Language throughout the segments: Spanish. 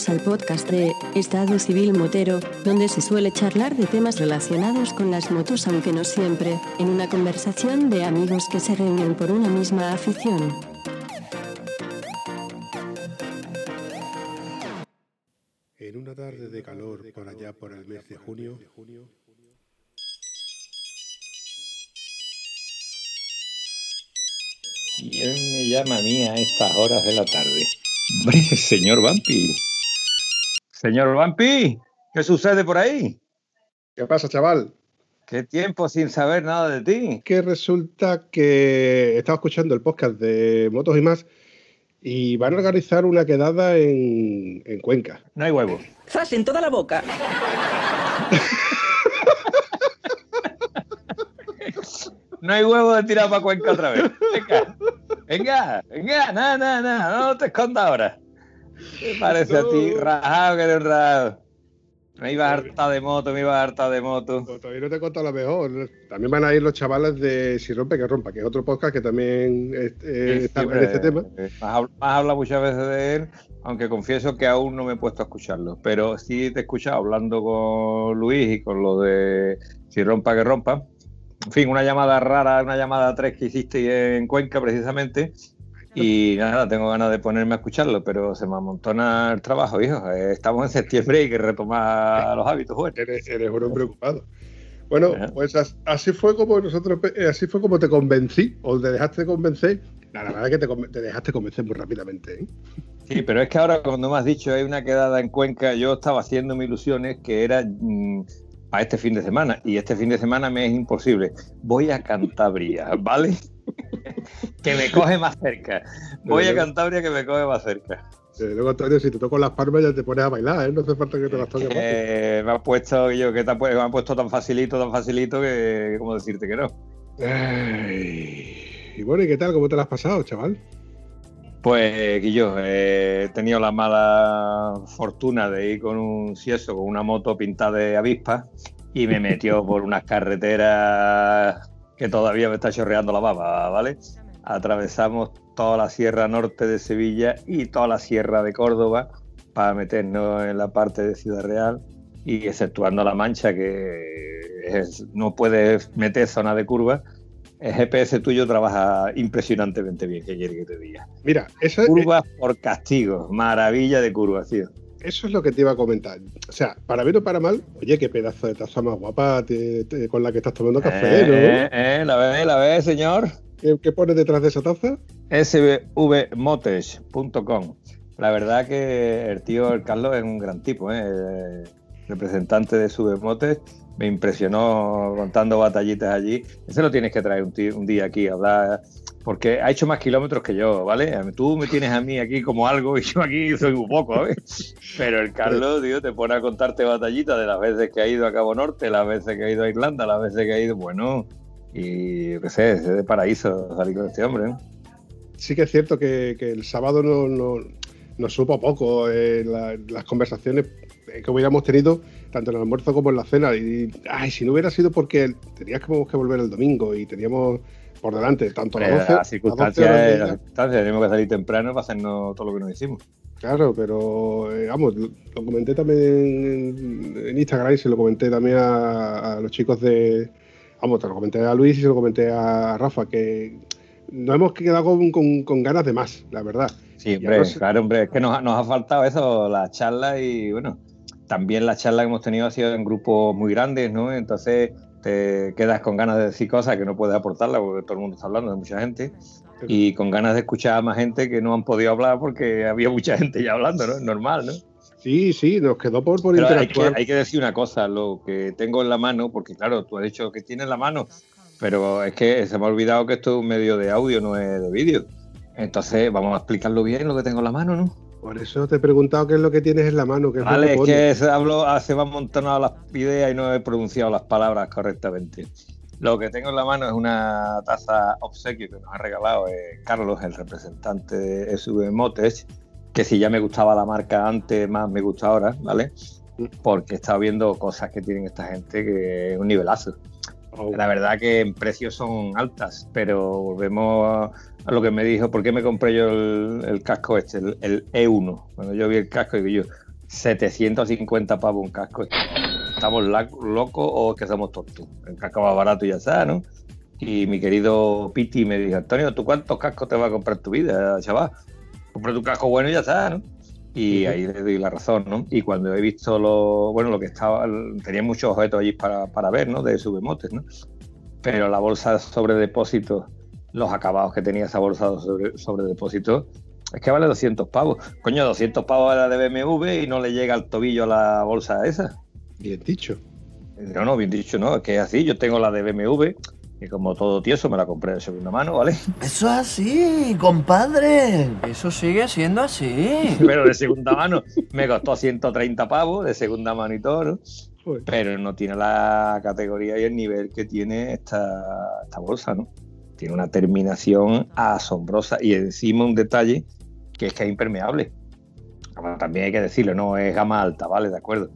bienvenidos al podcast de Estado Civil Motero, donde se suele charlar de temas relacionados con las motos, aunque no siempre, en una conversación de amigos que se reúnen por una misma afición. En una tarde de calor por allá por el mes de junio, ¿Quién me llama a mí a estas horas de la tarde? Hombre, señor Vampi. Señor Vampi, ¿qué sucede por ahí? ¿qué pasa, chaval? ¿Qué tiempo sin saber nada de ti? Que resulta que estaba escuchando el podcast de Motos y más y van a organizar una quedada en, en Cuenca. No hay huevos. ¡Zas en toda la boca! No hay huevos de tirar para Cuenca otra vez. Venga, venga, venga, nada, nada, nada, no te escondas ahora. ¿Qué parece a ti? Rajado que eres rajado. Me iba harta de moto, me iba harta de moto. Pues todavía no te he contado la mejor. También van a ir los chavales de Si Rompe que Rompa, que es otro podcast que también eh, eh, Sí, está sí, en este eh, tema. eh, Has hab- has hablado muchas veces de él, aunque confieso que aún no me he puesto a escucharlo. Pero sí te he escuchado hablando con Luis y con lo de Si rompa que rompa. En fin, una llamada rara, una llamada 3 que hiciste en Cuenca precisamente. Y nada, tengo ganas de ponerme a escucharlo, pero se me amontona el trabajo, hijo. Eh, Estamos en septiembre y hay que retomar los hábitos buenos. Eres, eres un hombre ocupado. Bueno, pues as- así fue como nosotros, eh, así fue como te convencí, o te dejaste convencer. La verdad es que te, dejaste convencer muy rápidamente. ¿eh? Sí, pero es que ahora cuando me has dicho hay una quedada en Cuenca, yo estaba haciéndome ilusiones que era mm, a este fin de semana y este fin de semana me es imposible. Voy a Cantabria, ¿vale? Que me coge más cerca. Voy a Cantabria que me coge más cerca. Eh, luego, Antonio, si te toco las palmas ya te pones a bailar, ¿eh? No hace falta que te las toques más. Eh, me ha puesto yo que te me ha puesto tan facilito, tan facilito que cómo decirte que no. Ay. Y bueno, ¿y qué tal? ¿Cómo te las has pasado, chaval? Pues Guillo, eh, he tenido la mala fortuna de ir con un sieso, con una moto pintada de avispa y me metió por unas carreteras que todavía me está chorreando la baba, ¿vale? Atravesamos toda la sierra norte de Sevilla y toda la sierra de Córdoba para meternos en la parte de Ciudad Real y exceptuando La Mancha que es- no puedes meter zona de curva. El GPS tuyo trabaja impresionantemente bien, ¿qué quiere que te diga? Mira, eso, eh, Curvas por castigo, maravilla de curvas, tío. eso es lo que te iba a comentar. O sea, para bien o para mal, oye, qué pedazo de taza más guapa te- te- con la que estás tomando café, ¿no? Eh, eh, la ve, la ve, señor. ¿Qué, qué pones detrás de esa taza? svmotes.com. La verdad que el tío, el Carlos, es un gran tipo, ¿eh? Representante de Submotes. Me impresionó contando batallitas allí. Ese lo tienes que traer un, día aquí a hablar, porque ha hecho más kilómetros que yo, ¿vale? Tú me tienes a mí aquí como algo y yo aquí soy un poco, ¿sabes? Pero el Carlos, tío, te pone a contarte batallitas de las veces que ha ido a Cabo Norte, las veces que ha ido a Irlanda, las veces que ha ido, bueno, y qué sé, es de paraíso salir con este hombre, ¿no? Sí que es cierto que, que el sábado no, no- nos supo poco eh, la- las conversaciones eh, que hubiéramos tenido, tanto en el almuerzo como en la cena. Y, ay, si no hubiera sido porque teníamos que volver el domingo y teníamos por delante tanto las 12, las las 12 circunstancias, horas de las ella. circunstancias, tenemos que salir temprano para hacernos todo lo que nos hicimos. Claro, pero eh, vamos, lo, lo comenté también en, en Instagram y se lo comenté también a, a los chicos de. Vamos, te lo comenté a Luis y se lo comenté a Rafa, que nos hemos quedado con, con- con ganas de más, la verdad. Sí, hombre, no sé- claro, hombre, es que nos, ha- nos ha faltado eso, las charlas y bueno, también las charlas que hemos tenido ha sido en grupos muy grandes, ¿no? Entonces te quedas con ganas de decir cosas que no puedes aportarlas porque todo el mundo está hablando de mucha gente y con ganas de escuchar a más gente que no han podido hablar porque había mucha gente ya hablando, ¿no? Es normal, ¿no? Sí, sí, nos quedó por, por Pero hay que, interactuar. hay que decir una cosa, lo que tengo en la mano, porque claro, tú has dicho que tienes en la mano, pero es que se me ha olvidado que esto es un medio de audio, no es de vídeo. Entonces, vamos a explicarlo bien lo que tengo en la mano, ¿no? Por eso te he preguntado qué es lo que tienes en la mano. Qué Vale, es que se, hablo, ah, se me han amontonado las ideas y no he pronunciado las palabras correctamente. Lo que tengo en la mano es una taza obsequio que nos ha regalado eh, Carlos, el representante de SV Motes, que si ya me gustaba la marca antes, más me gusta ahora, ¿vale? Porque he estado viendo cosas que tienen esta gente que es un nivelazo. Oh, La verdad que en precios son altas, pero volvemos a lo que me dijo, ¿por qué me compré yo el, casco este, el, E1? Cuando yo vi el casco, digo yo, 750 pavos un casco. ¿Estamos locos o es que somos tontos? El casco va barato y ya está, ¿no? Y mi querido Piti me dijo, Antonio, ¿tú cuántos cascos te vas a comprar en tu vida, chaval? Compra tu casco bueno y ya está, ¿no? Y ahí le doy la razón, ¿no? Y cuando he visto lo, bueno, lo que estaba, tenía muchos objetos allí para, para ver, ¿no? De submotes, ¿no? Pero la bolsa sobre depósito, los acabados que tenía esa bolsa sobre, sobre depósito, es que vale 200 pavos. Coño, 200 pavos a la de BMW y no le llega al tobillo a la bolsa esa. Bien dicho. No, no, bien dicho, no. Es que es así. Yo tengo la de BMW y como todo tieso me la compré de segunda mano, ¿vale? Eso es así, compadre. Eso sigue siendo así. Pero de segunda mano me costó 130 pavos de segunda mano y todo, ¿no? Pero no tiene la categoría y el nivel que tiene esta, esta bolsa, ¿no? Tiene una terminación asombrosa y encima un detalle que es que es impermeable. también hay que decirlo, no es gama alta, ¿vale? De acuerdo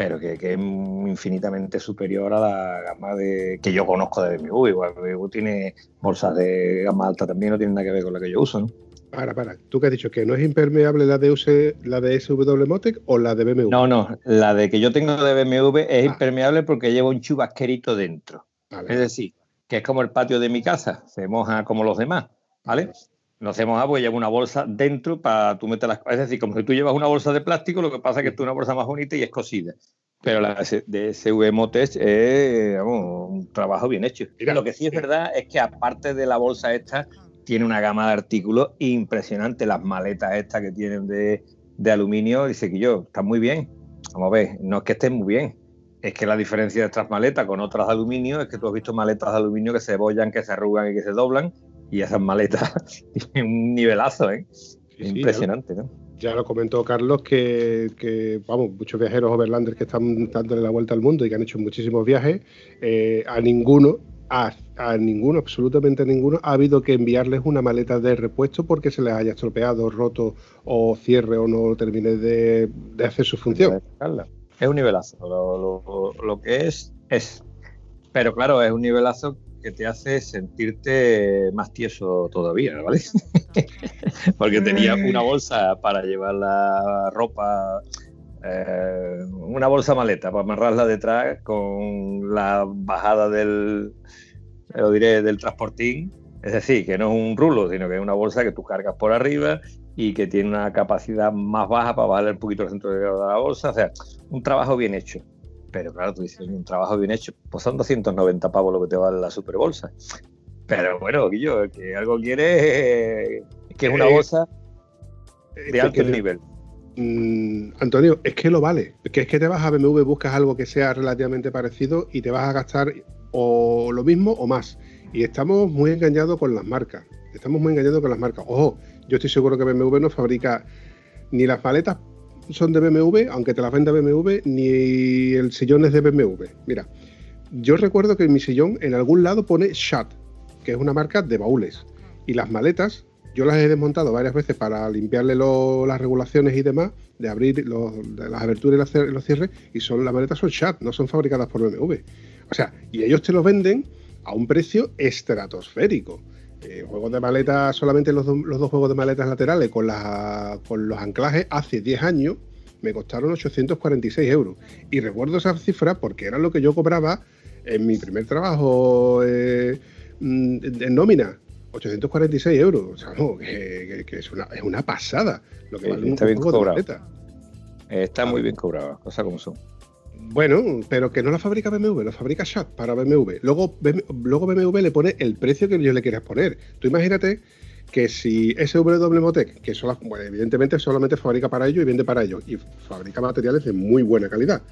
pero que, es infinitamente superior a la gama de que yo conozco de BMW. Igual BMW tiene bolsas de gama alta también, no tiene nada que ver con la que yo uso, ¿no? Para, para, tú que has dicho que no es impermeable la de, la de SW Motec o la de BMW. No, no, la de que yo tengo de BMW es ah. impermeable porque lleva un chubasquerito dentro. Es decir, que es como el patio de mi casa, se moja como los demás, ¿vale? No hacemos agua y lleva una bolsa dentro para tú meter las Es decir, como si tú llevas una bolsa de plástico, lo que pasa es que es una bolsa más bonita y es cosida. Pero la de SVMO Test es un trabajo bien hecho. lo que sí es verdad es que aparte de la bolsa esta, tiene una gama de artículos impresionante. Las maletas estas que tienen de, aluminio, dice que yo, están muy bien. Vamos a ver, no es que estén muy bien, es que la diferencia de estas maletas con otras de aluminio es que tú has visto maletas de aluminio que se bollan, que se arrugan y que se doblan, y esas maletas tienen un nivelazo, ¿eh? Impresionante, ¿no? Ya lo comentó Carlos que, vamos, muchos viajeros overlanders que están dándole la vuelta al mundo y que han hecho muchísimos viajes, eh, a ninguno, a, ninguno, absolutamente a ninguno, ha habido que enviarles una maleta de repuesto porque se les haya estropeado, roto o cierre o no termine de, hacer su función. Es un nivelazo, lo, lo que es, es. Pero claro, es un nivelazo que te hace sentirte más tieso todavía, ¿vale? Porque tenía una bolsa para llevar la ropa, eh, una bolsa maleta para amarrarla detrás con la bajada del, lo diré, del transportín. Es decir, que no es un rulo, sino que es una bolsa que tú cargas por arriba y que tiene una capacidad más baja para bajar un poquito el centro de la bolsa. O sea, un trabajo bien hecho. Pero claro, tú dices, un trabajo bien hecho, pues son 290 pavos lo que te vale la super bolsa. Pero bueno, Guillo, que algo quiere es que es una eh, bolsa de alto nivel. Mm, Antonio, es que lo vale. Que es que te vas a BMW, buscas algo que sea relativamente parecido y te vas a gastar o lo mismo o más. Y estamos muy engañados con las marcas. Estamos muy engañados con las marcas. Ojo, yo estoy seguro que BMW no fabrica ni las paletas son de BMW, aunque te las venda BMW, ni el sillón es de BMW. Mira, yo recuerdo que en mi sillón en algún lado pone Shat, que es una marca de baúles. Y las maletas, yo las he desmontado varias veces para limpiarle las regulaciones y demás, de abrir las aberturas y los cierres, y son las maletas son Shat, no son fabricadas por BMW. O sea, y ellos te lo venden a un precio estratosférico. Eh, juegos de maletas, solamente los, dos juegos de maletas laterales con, con los anclajes hace 10 años me costaron 846 euros. Y recuerdo esa cifra porque era lo que yo cobraba en mi primer trabajo eh, mm, en nómina. 846 euros. O sea, no, que, es, una, pasada lo que vale está un bien juego de Está muy bien cobrado, cosas como son. Bueno, pero que no la fabrica BMW, lo fabrica Shat para BMW. Luego, BMW le pone el precio que yo le quieras poner. Tú imagínate que si SW Motec, que evidentemente solamente fabrica para ello y vende para ello, y fabrica materiales de muy buena calidad.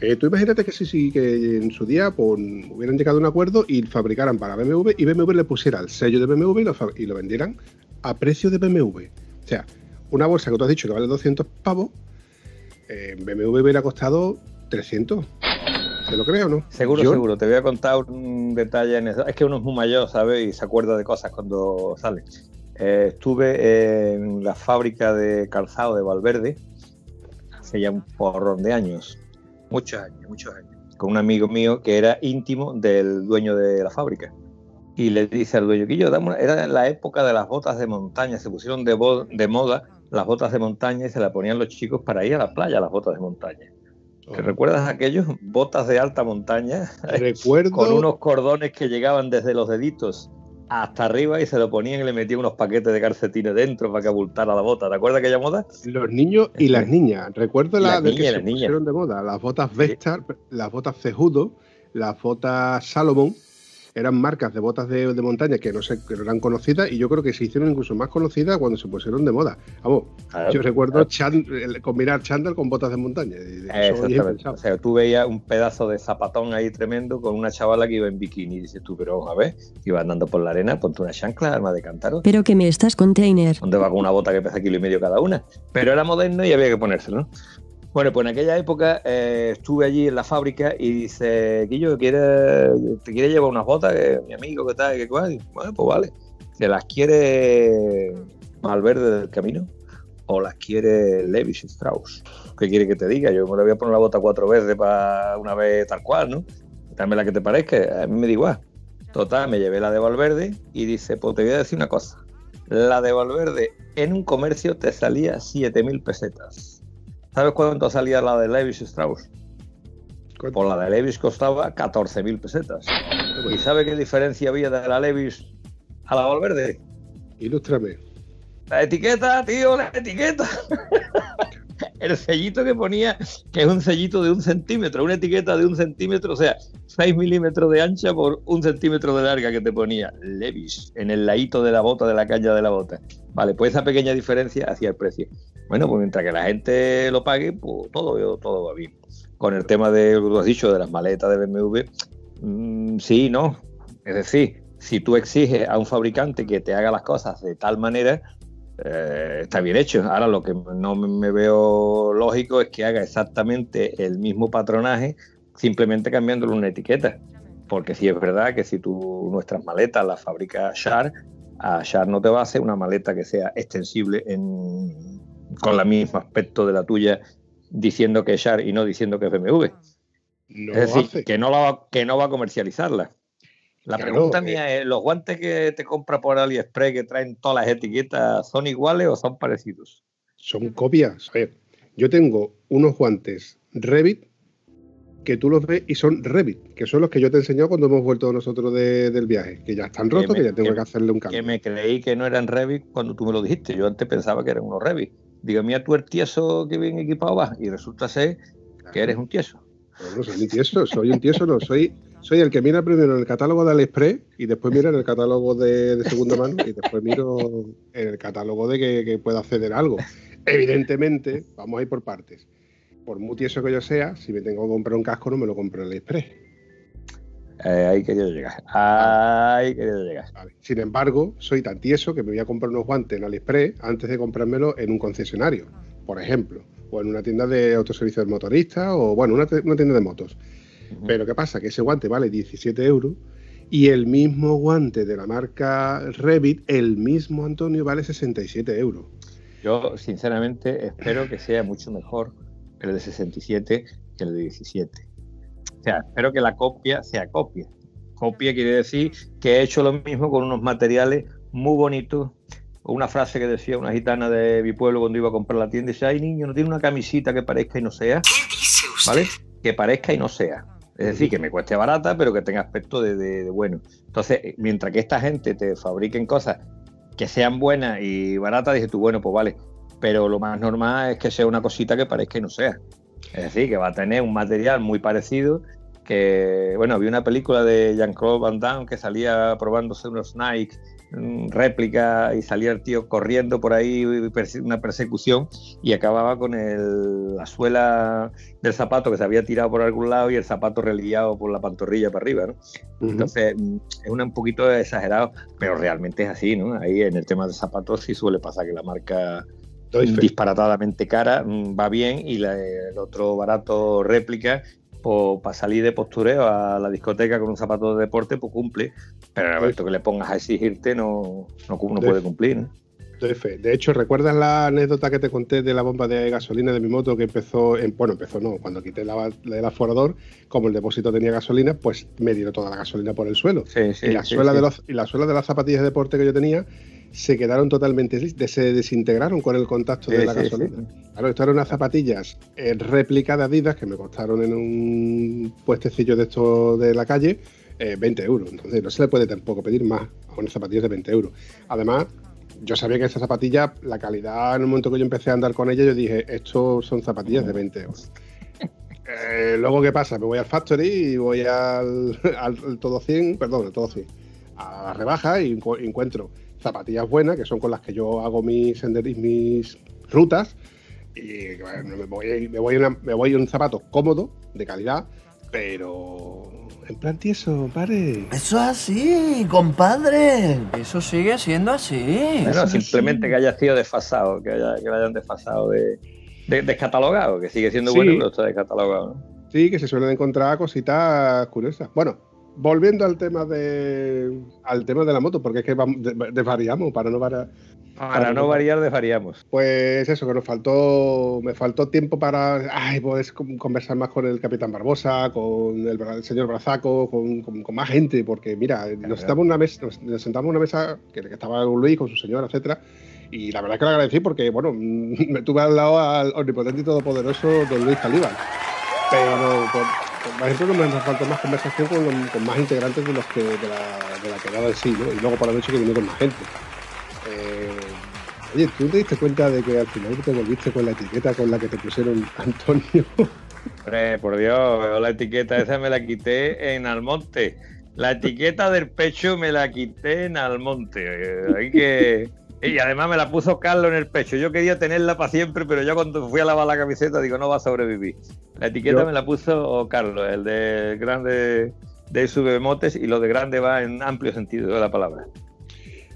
Eh, tú imagínate que si que en su día pues, hubieran llegado a un acuerdo y fabricaran para BMW y BMW le pusiera el sello de BMW y lo, vendieran a precio de BMW. O sea, una bolsa que tú has dicho que vale 200 pavos, eh, BMW hubiera costado 300. ¿Te lo creo o no? Seguro, seguro. Te voy a contar un detalle en eso. Es que uno es muy mayor, ¿sabes? Y se acuerda de cosas cuando sale. Eh, estuve en la fábrica de calzado de Valverde hace ya un porrón de años. Muchos años, muchos años. Con un amigo mío que era íntimo del dueño de la fábrica. y le dice al dueño, que yo, era la época de las botas de montaña, se pusieron de, de moda las botas de montaña y se las ponían los chicos para ir a la playa, las botas de montaña. ¿Te recuerdas aquellos botas de alta montaña? Recuerdo. Con unos cordones que llegaban desde los deditos hasta arriba y se lo ponían y le metían unos paquetes de calcetines dentro para que abultara la bota. ¿Te acuerdas aquella moda? Los niños y las niñas. Recuerdo la de que se pusieron de moda. Las botas Vestar, las botas Cejudo, las botas Salomón eran marcas de botas de, montaña que no, sé, que no eran conocidas y yo creo que se hicieron incluso más conocidas cuando se pusieron de moda. Vamos, yo recuerdo combinar chándal con botas de montaña. Exactamente. O sea, tú veías un pedazo de zapatón ahí tremendo con una chavala que iba en bikini y dices tú, pero a ver, iba andando por la arena, ponte una chancla, arma de cántaro. Pero que me estás container. ¿Dónde va con una bota que pesa kilo y medio cada una? Pero era moderno y había que ponérselo, ¿no? Bueno, pues en aquella época eh, estuve allí en la fábrica y dice, Guillo, ¿quiere, ¿te quiere llevar unas botas? Que mi amigo, ¿qué tal? ¿Qué cuál? Bueno, pues vale. ¿Se las quiere Malverde del Camino? ¿O las quiere Levis Strauss? ¿Qué quiere que te diga? Yo me le voy a poner la bota cuatro veces para una vez tal cual, ¿no? Dame la que te parezca, a mí me da igual. Total, me llevé la de Valverde y dice, pues te voy a decir una cosa. La de Valverde en un comercio te salía 7.000 pesetas ¿Sabes cuánto salía la de Levis Strauss? Por pues la de Levis costaba 14.000 pesetas. ¿Y sabe qué diferencia había de la Levis a la Valverde? Ilústrame. La etiqueta, tío, la etiqueta. el sellito que ponía, que es un sellito de un centímetro, una etiqueta de un centímetro, o sea, 6 milímetros de ancha por un centímetro de larga que te ponía Levis en el ladito de la bota, de la caña de la bota. Vale, pues esa pequeña diferencia hacía el precio. Bueno, pues mientras que la gente lo pague, pues todo, todo va bien. Con el tema de, lo que has dicho, de las maletas de BMW, mm, sí, no. Es decir, si tú exiges a un fabricante que te haga las cosas de tal manera, eh, está bien hecho. Ahora lo que no me veo lógico es que haga exactamente el mismo patronaje, simplemente cambiándole una etiqueta. Porque si es verdad que si tú nuestras maletas las fabrica Shar, a Shar no te va a hacer una maleta que sea extensible con el mismo aspecto de la tuya, diciendo que es Shar y no diciendo que es BMW. es decir, que no, va, que no va a comercializarla. La pregunta mía es, ¿los guantes que te compra por AliExpress que traen todas las etiquetas son iguales o son parecidos? Son copias. A ver, yo tengo unos guantes Revit que tú los ves y son Revit, que son los que yo te he enseñado cuando hemos vuelto nosotros del viaje, que ya están rotos, que, ya tengo que, hacerle un cambio. Que me creí que no eran Revit cuando tú me lo dijiste. Yo antes pensaba que eran unos Revit. Digo, mira tú el tieso que bien equipado vas, y resulta ser que eres un tieso. No, no soy un tieso, soy un tieso, no, soy soy el que mira primero en el catálogo de AliExpress y después mira en el catálogo de, segunda mano y después miro en el catálogo de que, pueda acceder a algo. Evidentemente, vamos a ir por partes. Por muy tieso que yo sea, si me tengo que comprar un casco, no me lo compro en AliExpress. Eh, ahí querido llegar. Ahí querido llegar. Sin embargo, soy tan tieso que me voy a comprar unos guantes en AliExpress antes de comprármelo en un concesionario, por ejemplo, o en una tienda de autoservicio de motoristas, o bueno, una tienda de motos. Pero ¿qué pasa? Que ese guante vale 17 euros y el mismo guante de la marca Revit, el mismo Antonio, vale 67 euros. Yo, sinceramente, espero que sea mucho mejor el de 67 que el de 17. O sea, espero que la copia sea copia. Copia quiere decir que he hecho lo mismo con unos materiales muy bonitos. Una frase que decía una gitana de mi pueblo cuando iba a comprar la tienda, dice, ay niño, no tiene una camisita que parezca y no sea. ¿Qué dice usted? ¿Vale? Que parezca y no sea. Es decir, que me cueste barata, pero que tenga aspecto de, bueno. Entonces, eh, mientras que esta gente te fabriquen cosas que sean buenas y baratas, dices tú, bueno, pues vale. Pero lo más normal es que sea una cosita que parezca y no sea. Es decir, que va a tener un material muy parecido. Que, bueno, había una película de Jean-Claude Van Damme que salía probándose unos Nike réplica y salía el tío corriendo por ahí, una persecución, y acababa con el, la suela del zapato que se había tirado por algún lado y el zapato reliado por la pantorrilla para arriba, ¿no? Entonces, es un poquito exagerado, pero realmente es así, ¿no? Ahí en el tema de zapatos sí suele pasar que la marca disparatadamente cara mm, va bien y el otro barato réplica para salir de postureo a la discoteca con un zapato de deporte, pues cumple. Pero en el momento que le pongas a exigirte, no, no, puede cumplir. De hecho, ¿recuerdas la anécdota que te conté de la bomba de gasolina de mi moto que empezó, en, bueno, empezó no, cuando quité la, el aforador, como el depósito tenía gasolina, pues me dio toda la gasolina por el suelo. Sí, sí, y, la sí, suela. De los, y la suela de las zapatillas de deporte que yo tenía se quedaron totalmente, se desintegraron con el contacto Sí, de la sí, gasolina. sí. Claro, esto eran unas zapatillas eh, réplica de Adidas que me costaron en un puestecillo de esto de la calle eh, 20 euros. Entonces no se le puede tampoco pedir más a unas zapatillas de 20 euros. Además, yo sabía que esas zapatillas, la calidad en el momento que yo empecé a andar con ellas, yo dije, esto son zapatillas de 20 euros. Eh, luego, ¿qué pasa? Me voy al Factory y voy al, al- al todo 100, perdón, al todo 100, a la rebaja y encu- encuentro zapatillas buenas, que son con las que yo hago mis senderis, mis rutas, y bueno, me voy, me voy, una- me voy un zapato cómodo, de calidad, pero en plan tieso, pare. Eso es así, compadre. Eso sigue siendo así. Bueno, Eso simplemente que haya sido desfasado, que, haya, que lo hayan desfasado de, de- descatalogado, que sigue siendo Sí. bueno, pero está descatalogado. ¿no? Sí, que se suelen encontrar cositas curiosas. Bueno, volviendo al tema de al tema de la moto, porque es que vamos, desvariamos para no variar. Para no variar, desvariamos. Pues eso, que nos faltó, me faltó tiempo para ay, pues, con- conversar más con el capitán Barbosa, con el, señor Brazaco, con, con- con más gente, porque mira, nos sentamos en una mesa, nos, nos sentamos en una mesa que, que estaba Luis con su señora, etcétera, y la verdad que le agradecí porque, bueno, me tuve al lado al omnipotente y todopoderoso don Luis Talíbal. Pero, por, por- por ejemplo, me faltó más conversación con, con más integrantes de los que de la, de la quedada en sí, ¿no? Y luego por la noche que vinieron más gente. Eh, oye, ¿tú te diste cuenta de que al final te volviste con la etiqueta con la que te pusieron Antonio? Hombre, por Dios, la etiqueta esa me la quité en Almonte. La etiqueta del pecho me la quité en Almonte. Hay que... Y además me la puso Carlos en el pecho. Yo quería tenerla para siempre, pero yo cuando fui a lavar la camiseta digo, no va a sobrevivir. La etiqueta Yo- me la puso Carlos, el de grande de submotes, y lo de grande va en amplio sentido de la palabra.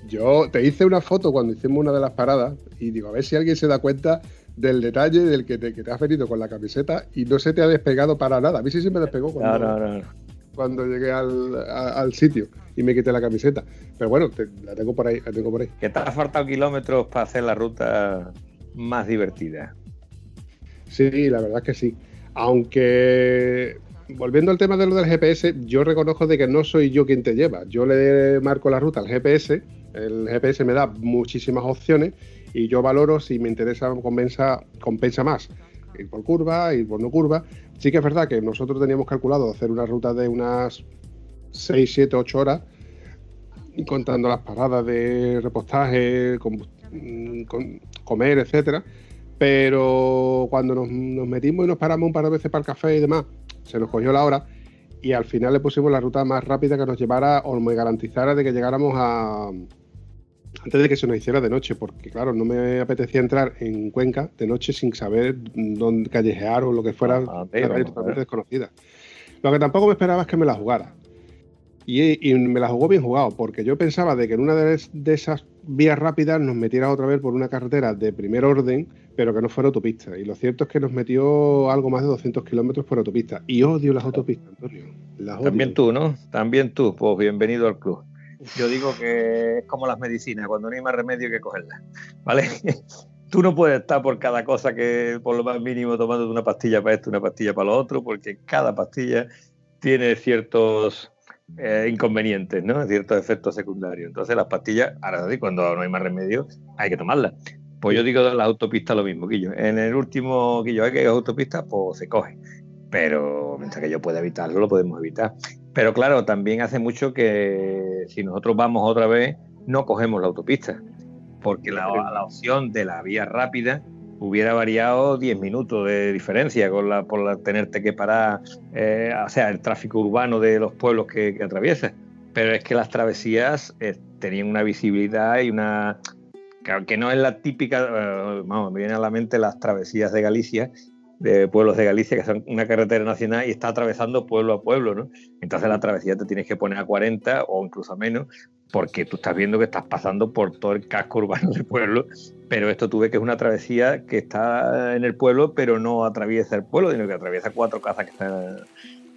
Yo te hice una foto cuando hicimos una de las paradas y digo, a ver si alguien se da cuenta del detalle del que te, que te has venido con la camiseta y no se te ha despegado para nada. A mí sí se me despegó No, cuando, no, no. Cuando llegué al, a- al sitio y me quité la camiseta. Pero bueno, te- la tengo por ahí, la tengo por ahí. Que te ha faltado kilómetros para hacer la ruta más divertida. Sí, la verdad es que sí. Aunque volviendo al tema de lo del GPS, yo reconozco de que no soy yo quien te lleva. Yo le marco la ruta al GPS, el GPS me da muchísimas opciones y yo valoro si me interesa compensa, compensa más ir por curva, ir por no curva. Sí que es verdad que nosotros teníamos calculado hacer una ruta de unas 6, 7, 8 horas, contando las paradas de repostaje, mm, comer, etcétera. Pero cuando nos metimos y nos paramos un par de veces para el café y demás, se nos cogió la hora y al final le pusimos la ruta más rápida que nos llevara o me garantizara de que llegáramos a antes de que se nos hiciera de noche, porque claro, no me apetecía entrar en Cuenca de noche sin saber dónde callejear o lo que fuera, Ah, una calle totalmente desconocida. Lo que tampoco me esperaba es que me la jugara. Y, y me la jugó bien jugado, porque yo pensaba de que en una de, de esas vías rápidas nos metiera otra vez por una carretera de primer orden, pero que no fuera autopista. Y lo cierto es que nos metió algo más de 200 kilómetros por autopista. Y odio las autopistas, Antonio. Las odio. También tú, ¿no? También tú, pues bienvenido al club. Yo digo que es como las medicinas, cuando no hay más remedio que cogerlas, ¿vale? Tú no puedes estar por cada cosa que, por lo más mínimo, tomando una pastilla para esto, una pastilla para lo otro, porque cada pastilla tiene ciertos eh, inconvenientes, ¿no? Ciertos efectos secundarios. Entonces, las pastillas, ahora sí, cuando no hay más remedio, hay que tomarlas. Pues yo digo de las autopistas lo mismo, Quillo. En el último Quillo, hay que autopistas, pues se coge. Pero mientras que yo pueda evitarlo, lo podemos evitar. Pero claro, también hace mucho que si nosotros vamos otra vez, no cogemos la autopista. Porque la, la opción de la vía rápida hubiera variado 10 minutos de diferencia con la, por la, tenerte que parar, eh, o sea, el tráfico urbano de los pueblos que, que atraviesas. Pero es que las travesías eh, tenían una visibilidad y una. Que, que no es la típica. eh, vamos, me vienen a la mente las travesías de Galicia, de pueblos de Galicia, que son una carretera nacional y está atravesando pueblo a pueblo, ¿no? Entonces la travesía te tienes que poner a 40 o incluso a menos, porque tú estás viendo que estás pasando por todo el casco urbano del pueblo, pero esto tú ves que es una travesía que está en el pueblo, pero no atraviesa el pueblo, sino que atraviesa cuatro casas que están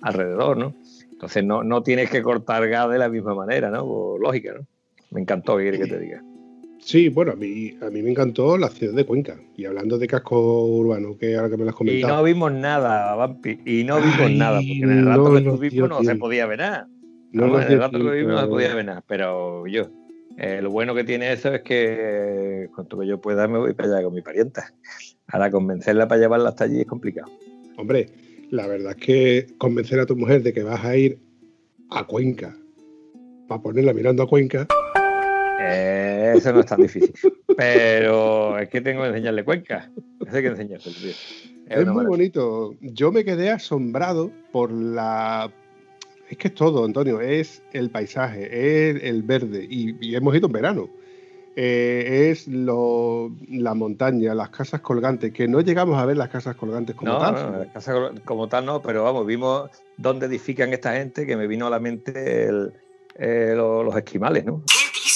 alrededor, ¿no? Entonces no, no tienes que cortar gas de la misma manera, ¿no? Lógica, ¿no? Me encantó, ¿qué quieres que te diga? Sí, bueno, a mí, a mí me encantó la ciudad de Cuenca. Y hablando de casco urbano, que ahora que me lo has Y comentado. no vimos nada, Vampi. Y no vimos Ay, nada, porque en el rato no que estuvimos no se podía ver nada. No en el rato que vivimos no se podía ver nada. Pero yo, eh, lo bueno que tiene eso es que cuanto que yo pueda me voy para allá con mi parienta. Ahora convencerla para llevarla hasta allí es complicado. Hombre, la verdad es que convencer a tu mujer de que vas a ir a Cuenca, para ponerla mirando a Cuenca, Eh, eso no es tan difícil. Pero es que tengo que enseñarle Cuenca. Eso hay que enseñárselo, tío. es, muy maravilla. bonito. Yo me quedé asombrado por la... Es que es todo, Antonio, es el paisaje, es el verde, y, y hemos ido en verano. Eh, es lo, la montaña, las casas colgantes, que no llegamos a ver las casas colgantes como No, tal. no, la casa como tal no, pero vamos, vimos dónde edifican esta gente que me vino a la mente el- eh, lo- los esquimales, ¿no?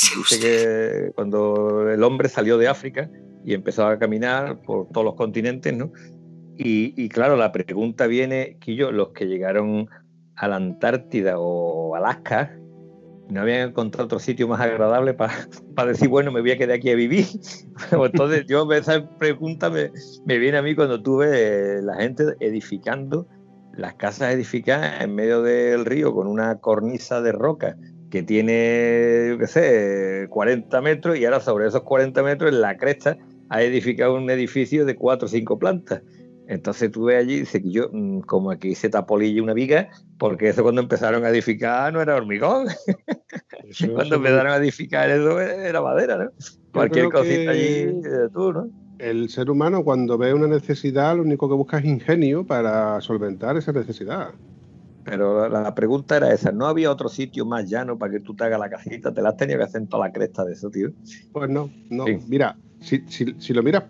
Dice que cuando el hombre salió de África y empezó a caminar por todos los continentes, ¿no? Y, y claro, la pregunta viene, que yo, los que llegaron a la Antártida o Alaska, no habían encontrado otro sitio más agradable para decir, bueno, me voy a quedar aquí a vivir. Entonces, yo esa pregunta me, me viene a mí cuando tuve la gente edificando las casas edificadas en medio del río con una cornisa de roca que tiene, yo qué sé, 40 metros y ahora sobre esos 40 metros en la cresta ha edificado un edificio de 4 o 5 plantas. Entonces tú ves allí y dices que yo, mm, como aquí se tapolilla una viga, porque eso cuando empezaron a edificar no era hormigón, Eso- cuando eso- empezaron a edificar eso era madera, ¿no? Cualquier cosita que- allí, eh, tú, ¿no? El ser humano cuando ve una necesidad lo único que busca es ingenio para solventar esa necesidad. Pero la, pregunta era esa, ¿no había otro sitio más llano para que tú te hagas la casita? Te la has tenido que hacer en toda la cresta de eso, tío. Pues no, no. Sí. Mira, si, si- si lo miras,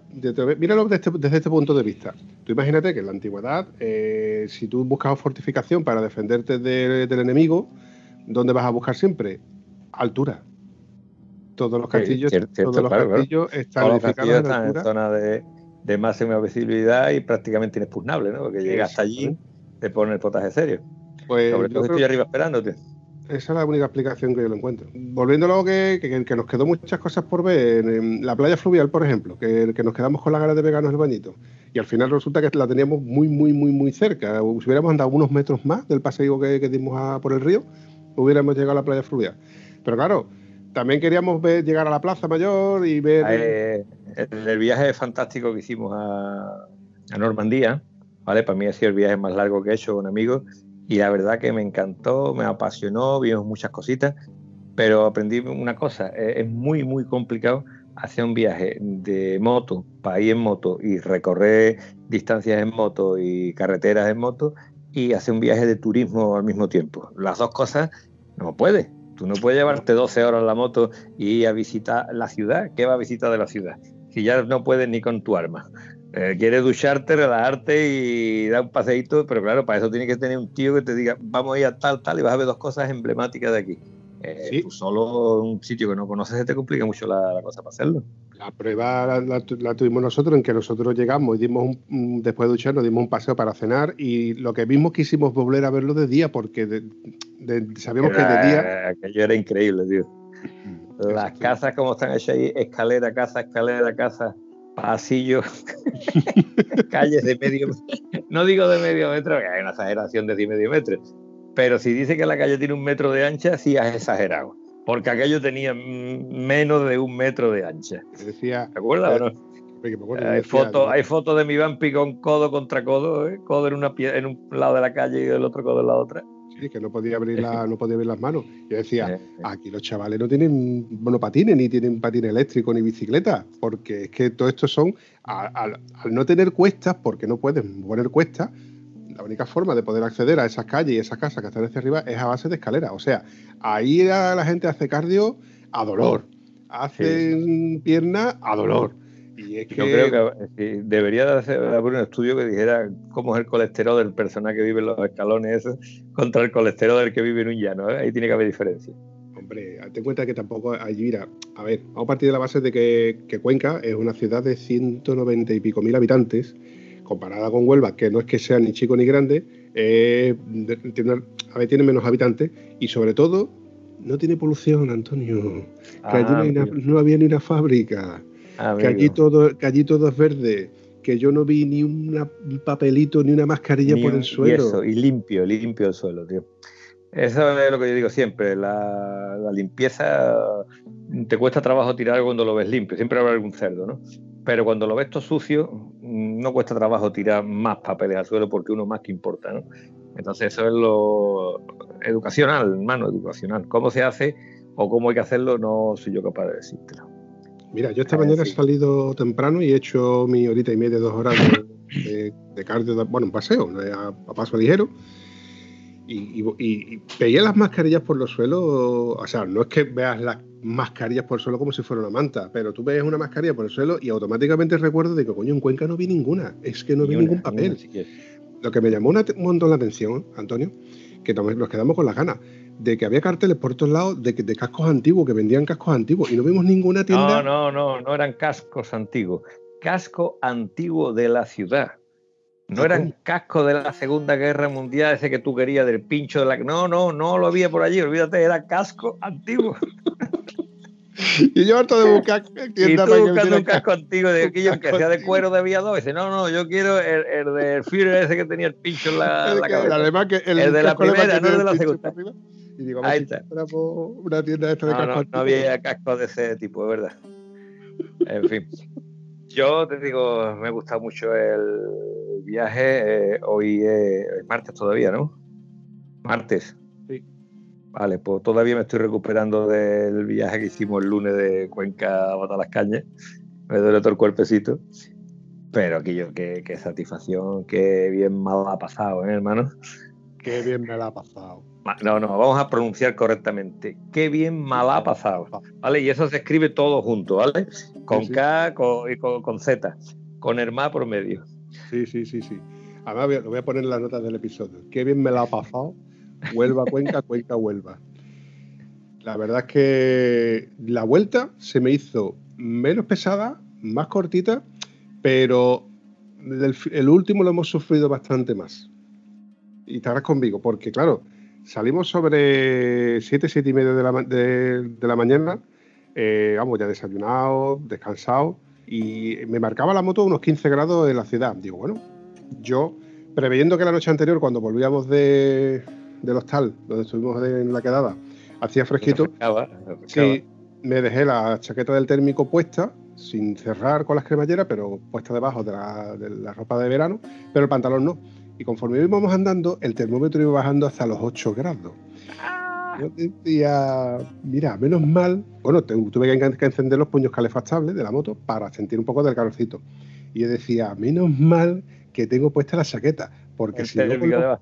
míralo desde este, desde este punto de vista. Tú imagínate que en la antigüedad, eh, si tú buscabas fortificación para defenderte de- del enemigo, ¿dónde vas a buscar siempre? Altura. Todos los castillos, cierto, todos los claro, claro. castillos están Todos los edificados castillos en están en altura. zona de, de máxima visibilidad y prácticamente inexpugnable, ¿no? Porque llegas hasta allí, te pone el potaje serio. Pues Sobre yo estoy arriba esperándote. Esa es la única explicación que yo lo encuentro. Volviendo a lo que, que, que nos quedó muchas cosas por ver, en, en la playa fluvial, por ejemplo, que, que nos quedamos con la ganas de pegarnos el bañito. Y al final resulta que la teníamos muy, muy, muy, muy cerca. Si hubiéramos andado unos metros más del paseo que, que dimos a- por el río, hubiéramos llegado a la playa fluvial. Pero claro, también queríamos ver, llegar a la Plaza Mayor y ver... Eh, el, el viaje fantástico que hicimos a, a Normandía, ¿vale? Para mí ha sido el viaje más largo que he hecho con amigos y la verdad que me encantó, me apasionó, vimos muchas cositas, pero aprendí una cosa, eh, es muy, muy complicado hacer un viaje de moto, ir en moto y recorrer distancias en moto y carreteras en moto y hacer un viaje de turismo al mismo tiempo. Las dos cosas no puedes. Tú no puedes llevarte 12 horas la moto y ir a visitar la ciudad. ¿Qué va a visitar de la ciudad? Si ya no puedes ni con tu arma. Eh, quieres ducharte, relajarte y dar un paseíto, pero claro, para eso tienes que tener un tío que te diga, vamos a ir a tal, tal, y vas a ver dos cosas emblemáticas de aquí. Eh, Sí. Tú solo un sitio que no conoces se te complica mucho la, la cosa para hacerlo. La prueba la, la tu- la tuvimos nosotros en que nosotros llegamos y dimos un, después de ducharnos dimos un paseo para cenar y lo que vimos quisimos volver a verlo de día porque de- de- sabíamos que de día Aquello era increíble, tío. Las Exacto. casas como están hechas ahí, escalera, casa, escalera, casa, pasillo, calles de medio No digo de medio metro, que hay una exageración de 10 medio metro. Pero si dice que la calle tiene un metro de ancha, sí has exagerado. Porque aquello tenía menos de un metro de ancha. decía ¿Te acuerdas o no? me acuerdo, Hay fotos hay fotos de mi vampi con codo contra codo, ¿eh? codo en, una pie- en un lado de la calle y el otro codo en la otra. Sí, que no podía abrir la, no podía abrir las manos yo decía aquí los chavales no tienen monopatines ni tienen patín eléctrico ni bicicleta porque es que todo esto son al, al- al no tener cuestas porque no pueden poner cuestas la única forma de poder acceder a esas calles y esas casas que están hacia arriba es a base de escaleras. O sea, ahí la, la gente hace cardio a dolor, hacen pierna a dolor. Y es que, Yo creo que eh, debería de hacer haber un estudio que dijera cómo es el colesterol del personal que vive en los escalones contra el colesterol del que vive en un llano. ¿eh? Ahí tiene que haber diferencia. hombre, ten en cuenta que tampoco allí, mira, a ver, vamos a partir de la base de que, que Cuenca es una ciudad de 190 y pico mil habitantes, comparada con Huelva, que no es que sea ni chico ni grande, eh, de- tiene, a ver, tiene menos habitantes y sobre todo no tiene polución, Antonio. Que Ah, allí no, hay una- amigo. no había ni una fábrica. Que allí, todo, que allí todo es verde. Que yo no vi ni un papelito ni una mascarilla Ni por el suelo. Y, eso, y limpio, limpio el suelo, tío. Eso es lo que yo digo siempre. La, la limpieza te cuesta trabajo tirar cuando lo ves limpio. Siempre habrá algún cerdo, ¿no? Pero cuando lo ves todo sucio, no cuesta trabajo tirar más papeles al suelo porque uno más que importa, ¿no? Entonces eso es lo educacional, hermano, educacional. ¿Cómo se hace o cómo hay que hacerlo? No soy yo capaz de decírtelo. Mira, yo esta mañana sí. he salido temprano y he hecho mi horita y media, dos horas de, de- de cardio, de- bueno, un paseo, a, a paso ligero. Y, y- y- y veía las mascarillas por los suelos, o sea, no es que veas las mascarillas por el suelo como si fuera una manta, pero tú ves una mascarilla por el suelo y automáticamente recuerdo de que, coño, en Cuenca no vi ninguna, es que no Ni vi una, ningún ni papel. una. Lo que me llamó un montón la atención, Antonio, que nos nos quedamos con las ganas, de que había carteles por todos lados de, que- de cascos antiguos, que vendían cascos antiguos, y no vimos ninguna tienda. No, no, no, no eran cascos antiguos. Casco antiguo de la ciudad. No Ah, eran cascos de la Segunda Guerra Mundial, ese que tú querías del pincho de la. No, no, no lo había por allí, olvídate, era casco antiguo. Y yo harto de buscar Y tiendas tú buscando un casco antiguo de aquello que sea de cuero de 2. Dice, no, no, yo quiero el, el del Führer ese que tenía el pincho en la, El la que- cabeza. además que el, El de la primera, no el de la segunda. arriba. Y digo, Ahí Ahí está. una tienda esta de No, casco no, había cascos de ese tipo, es verdad. En fin. Yo te digo, me gusta mucho el viaje. eh, hoy es martes todavía, ¿no? Martes. Sí. Vale, pues todavía me estoy recuperando del viaje que hicimos el lunes de Cuenca a Batalascañas. Me duele todo el cuerpecito. Pero aquello, qué, qué satisfacción, qué bien mal ha pasado, ¿eh, hermano? Qué bien me la ha pasado. No, no, vamos a pronunciar correctamente. Qué bien mal ha pasado. ¿Vale? Y eso se escribe todo junto, ¿vale? Con Sí, sí. K con, y con, con Z, con Hermá por medio. Sí, sí, sí, sí. Además, voy a- lo voy a poner en las notas del episodio. Qué bien me la ha pasado. Huelva, Cuenca, Cuenca, Huelva. La verdad es que la vuelta se me hizo menos pesada, más cortita, pero fi- el último lo hemos sufrido bastante más. Y estarás conmigo, porque claro, salimos sobre 7, 7 y media de la, de, de la mañana, eh, vamos, ya desayunado, descansado, y me marcaba la moto unos 15 grados en la ciudad. Digo, bueno, yo, preveyendo que la noche anterior, cuando volvíamos de, del hostal, donde estuvimos en la quedada, hacía fresquito, Refrescaba, refrescaba. Sí, me dejé la chaqueta del térmico puesta, sin cerrar con las cremalleras, pero puesta debajo de la, de la ropa de verano, pero el pantalón no. Y conforme íbamos andando, el termómetro iba bajando hasta los 8 grados. Yo decía, mira, menos mal. Bueno, te- tuve que, en- que encender los puños calefactables de la moto para sentir un poco del calorcito. Y yo decía, menos mal que tengo puesta la chaqueta, porque El si no,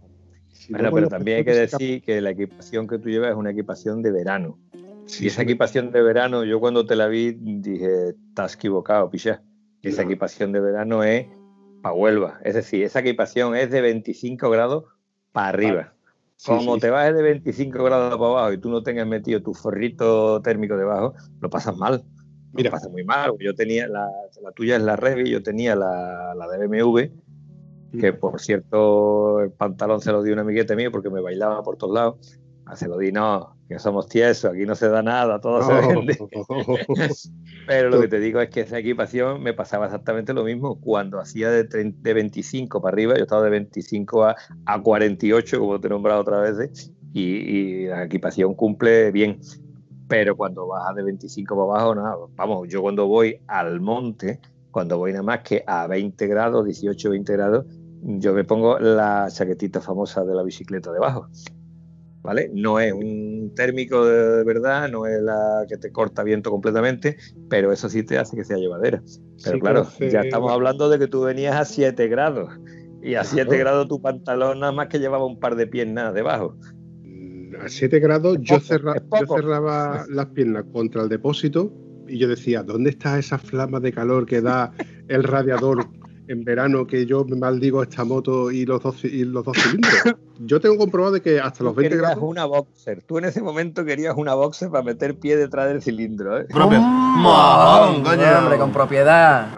si Bueno, pero también hay que decir que la equipación que tú llevas es una equipación de verano. Sí, y esa sí, equipación de verano, yo cuando te la vi dije, estás equivocado, picha. Esa No. equipación de verano es para Huelva. Es decir, esa equipación es de 25 grados para arriba. sí, Como sí. te bajes de 25 grados para abajo y tú no tengas metido tu forrito térmico debajo, lo pasas mal. Lo Mira. pasas muy mal. Yo tenía, la, la tuya es la Revi, yo tenía la, la de BMW, que por cierto el pantalón se lo di a un amiguete mío porque me bailaba por todos lados. Ah, se lo di, no, que somos tiesos, aquí no se da nada, todo se No. vende. Pero lo que te digo es que esa equipación me pasaba exactamente lo mismo. Cuando hacía de, 30 de 25 para arriba, yo estaba de 25 a, a 48, como te he nombrado otra vez, y, y la equipación cumple bien. Pero cuando baja de 25 para abajo, nada. Vamos, yo cuando voy al monte, cuando voy nada más que a 20 grados, 18, 20 grados, yo me pongo la chaquetita famosa de la bicicleta debajo. ¿Vale? No es un térmico de, de verdad, no es la que te corta viento completamente, pero eso sí te hace que sea llevadera. Pero Sí, claro, ya estamos hablando de que tú venías a 7 grados. Y a Claro. 7 grados tu pantalón nada más que llevaba un par de piernas debajo. Mm, A 7 grados yo, poco, cerra- yo cerraba las piernas contra el depósito y yo decía, ¿dónde está esa flama de calor que da el radiador en verano que yo me maldigo esta moto y los dos, y los dos cilindros? Yo tengo comprobado de que hasta los 20 querías grados... una boxer. Tú en ese momento querías una boxer para meter pie detrás del cilindro. ¿eh? Propio. Mojón, coño. Hombre, con propiedad.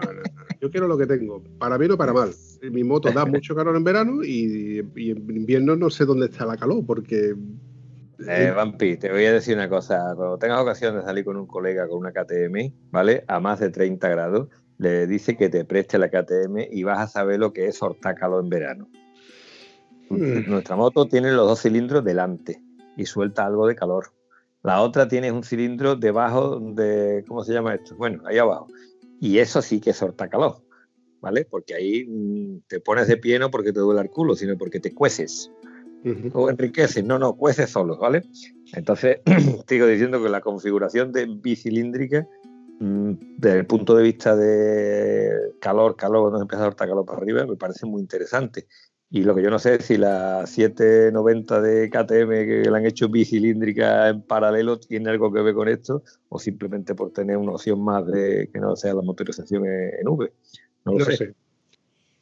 Yo quiero lo que tengo, para bien o para mal. Mi moto da mucho calor en verano y, y en invierno no sé dónde está la calor porque Eh, Vampi, te voy a decir una cosa. Cuando tengas ocasión de salir con un colega con una KTM, ¿vale? A más de 30 grados, le dice que te preste la KTM y vas a saber lo que es hortácalo en verano. Mm. Nuestra moto tiene los dos cilindros delante y suelta algo de calor. La otra tiene un cilindro debajo de, ¿cómo se llama esto? Bueno, ahí abajo. Y eso sí que es hortacalor, ¿vale? Porque ahí mm, te pones de pie no porque te duele el culo, sino porque te cueces o enriqueces. No, no, cueces solo, ¿vale? Entonces, sigo diciendo que la configuración de bicilíndrica, desde el punto de vista de calor, calor, cuando empieza a hortar calor para arriba, me parece muy interesante. Y lo que yo no sé es si la 790 de KTM que la han hecho bicilíndrica en paralelo tiene algo que ver con esto o simplemente por tener una opción más de que no sea la motorización en, V. No lo No sé. sé.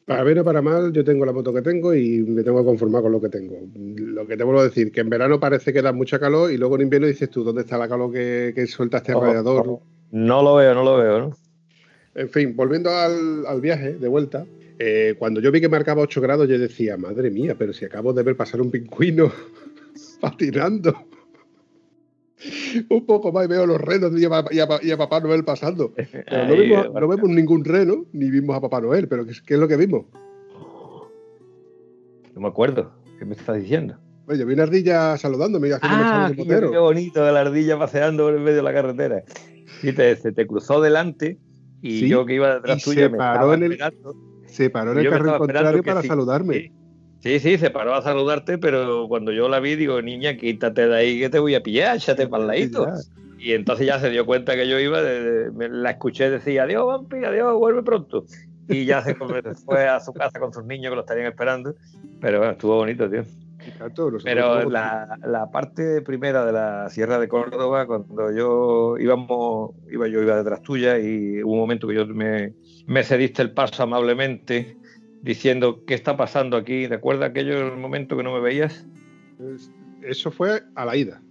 Para bien o para mal, yo tengo la moto que tengo y me tengo que conformar con lo que tengo. Lo que te vuelvo a decir, que en verano parece que da mucha calor y luego en invierno dices tú, ¿dónde está la calor que, que suelta este radiador? No lo veo, no lo veo, ¿no? En fin, volviendo al, al viaje de vuelta, eh, cuando yo vi que marcaba 8 grados, yo decía, madre mía, pero si acabo de ver pasar un pingüino patinando. un poco más y veo los renos y a, pa- y a pa- y a Papá Noel pasando. Pero no, vimos, eh, no vemos ningún reno, ni vimos a Papá Noel, pero ¿qué, es- qué es lo que vimos? No me acuerdo. ¿Qué me estás diciendo? Oye, vi una ardilla saludándome y haciendo Ah, de qué, qué bonito, la ardilla paseando por el medio de la carretera. Y te, se te cruzó delante y Sí, yo que iba detrás se me paró estaba en el- esperando. Se paró en el esperando contrario para sí. saludarme. Sí. Sí, sí, se paró a saludarte, pero cuando yo la vi, digo, niña, quítate de ahí que te voy a pillar, échate para el ladito. Y entonces ya se dio cuenta que yo iba, de- de- me- la escuché decir, adiós, vampi, adiós, vuelve pronto. Y ya se fue a su casa con sus niños que lo estarían esperando. Pero bueno, estuvo bonito, tío. Pero la, la parte primera de la Sierra de Córdoba, cuando yo íbamos, iba yo iba detrás tuya y hubo un momento que yo me, me cediste el paso amablemente diciendo qué está pasando aquí. ¿Te acuerdas aquello el momento que no me veías? Es- Eso fue a la ida.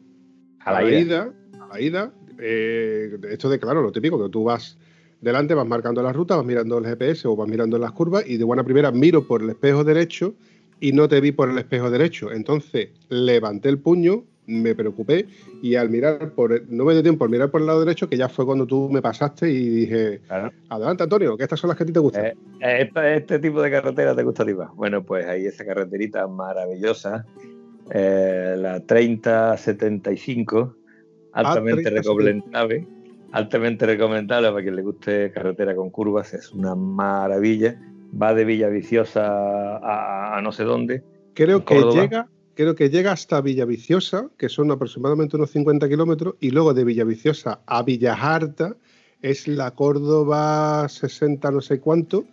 A la ida. a la ida. eh, esto de claro, lo típico, que tú vas delante, vas marcando la ruta, vas mirando el GPS o vas mirando las curvas y de buena primera miro por el espejo derecho y no te vi por el espejo derecho. Entonces levanté el puño, me preocupé y al mirar por no me dio tiempo al mirar por el lado derecho, que ya fue cuando tú me pasaste y dije, Claro. adelante Antonio, que estas son las que a ti te gustan. Eh, Esta- este tipo de carretera te gusta a ti más. Bueno, pues ahí esa carreterita maravillosa, eh, la 3075, altamente 30, recomendable, altamente recomendable para quien le guste carretera con curvas, es una maravilla. Va de Villaviciosa a, a no sé dónde. Creo que llega, creo que llega hasta Villaviciosa, que son aproximadamente unos 50 kilómetros, y luego de Villaviciosa a Villajarta es la Córdoba 60 no sé cuánto.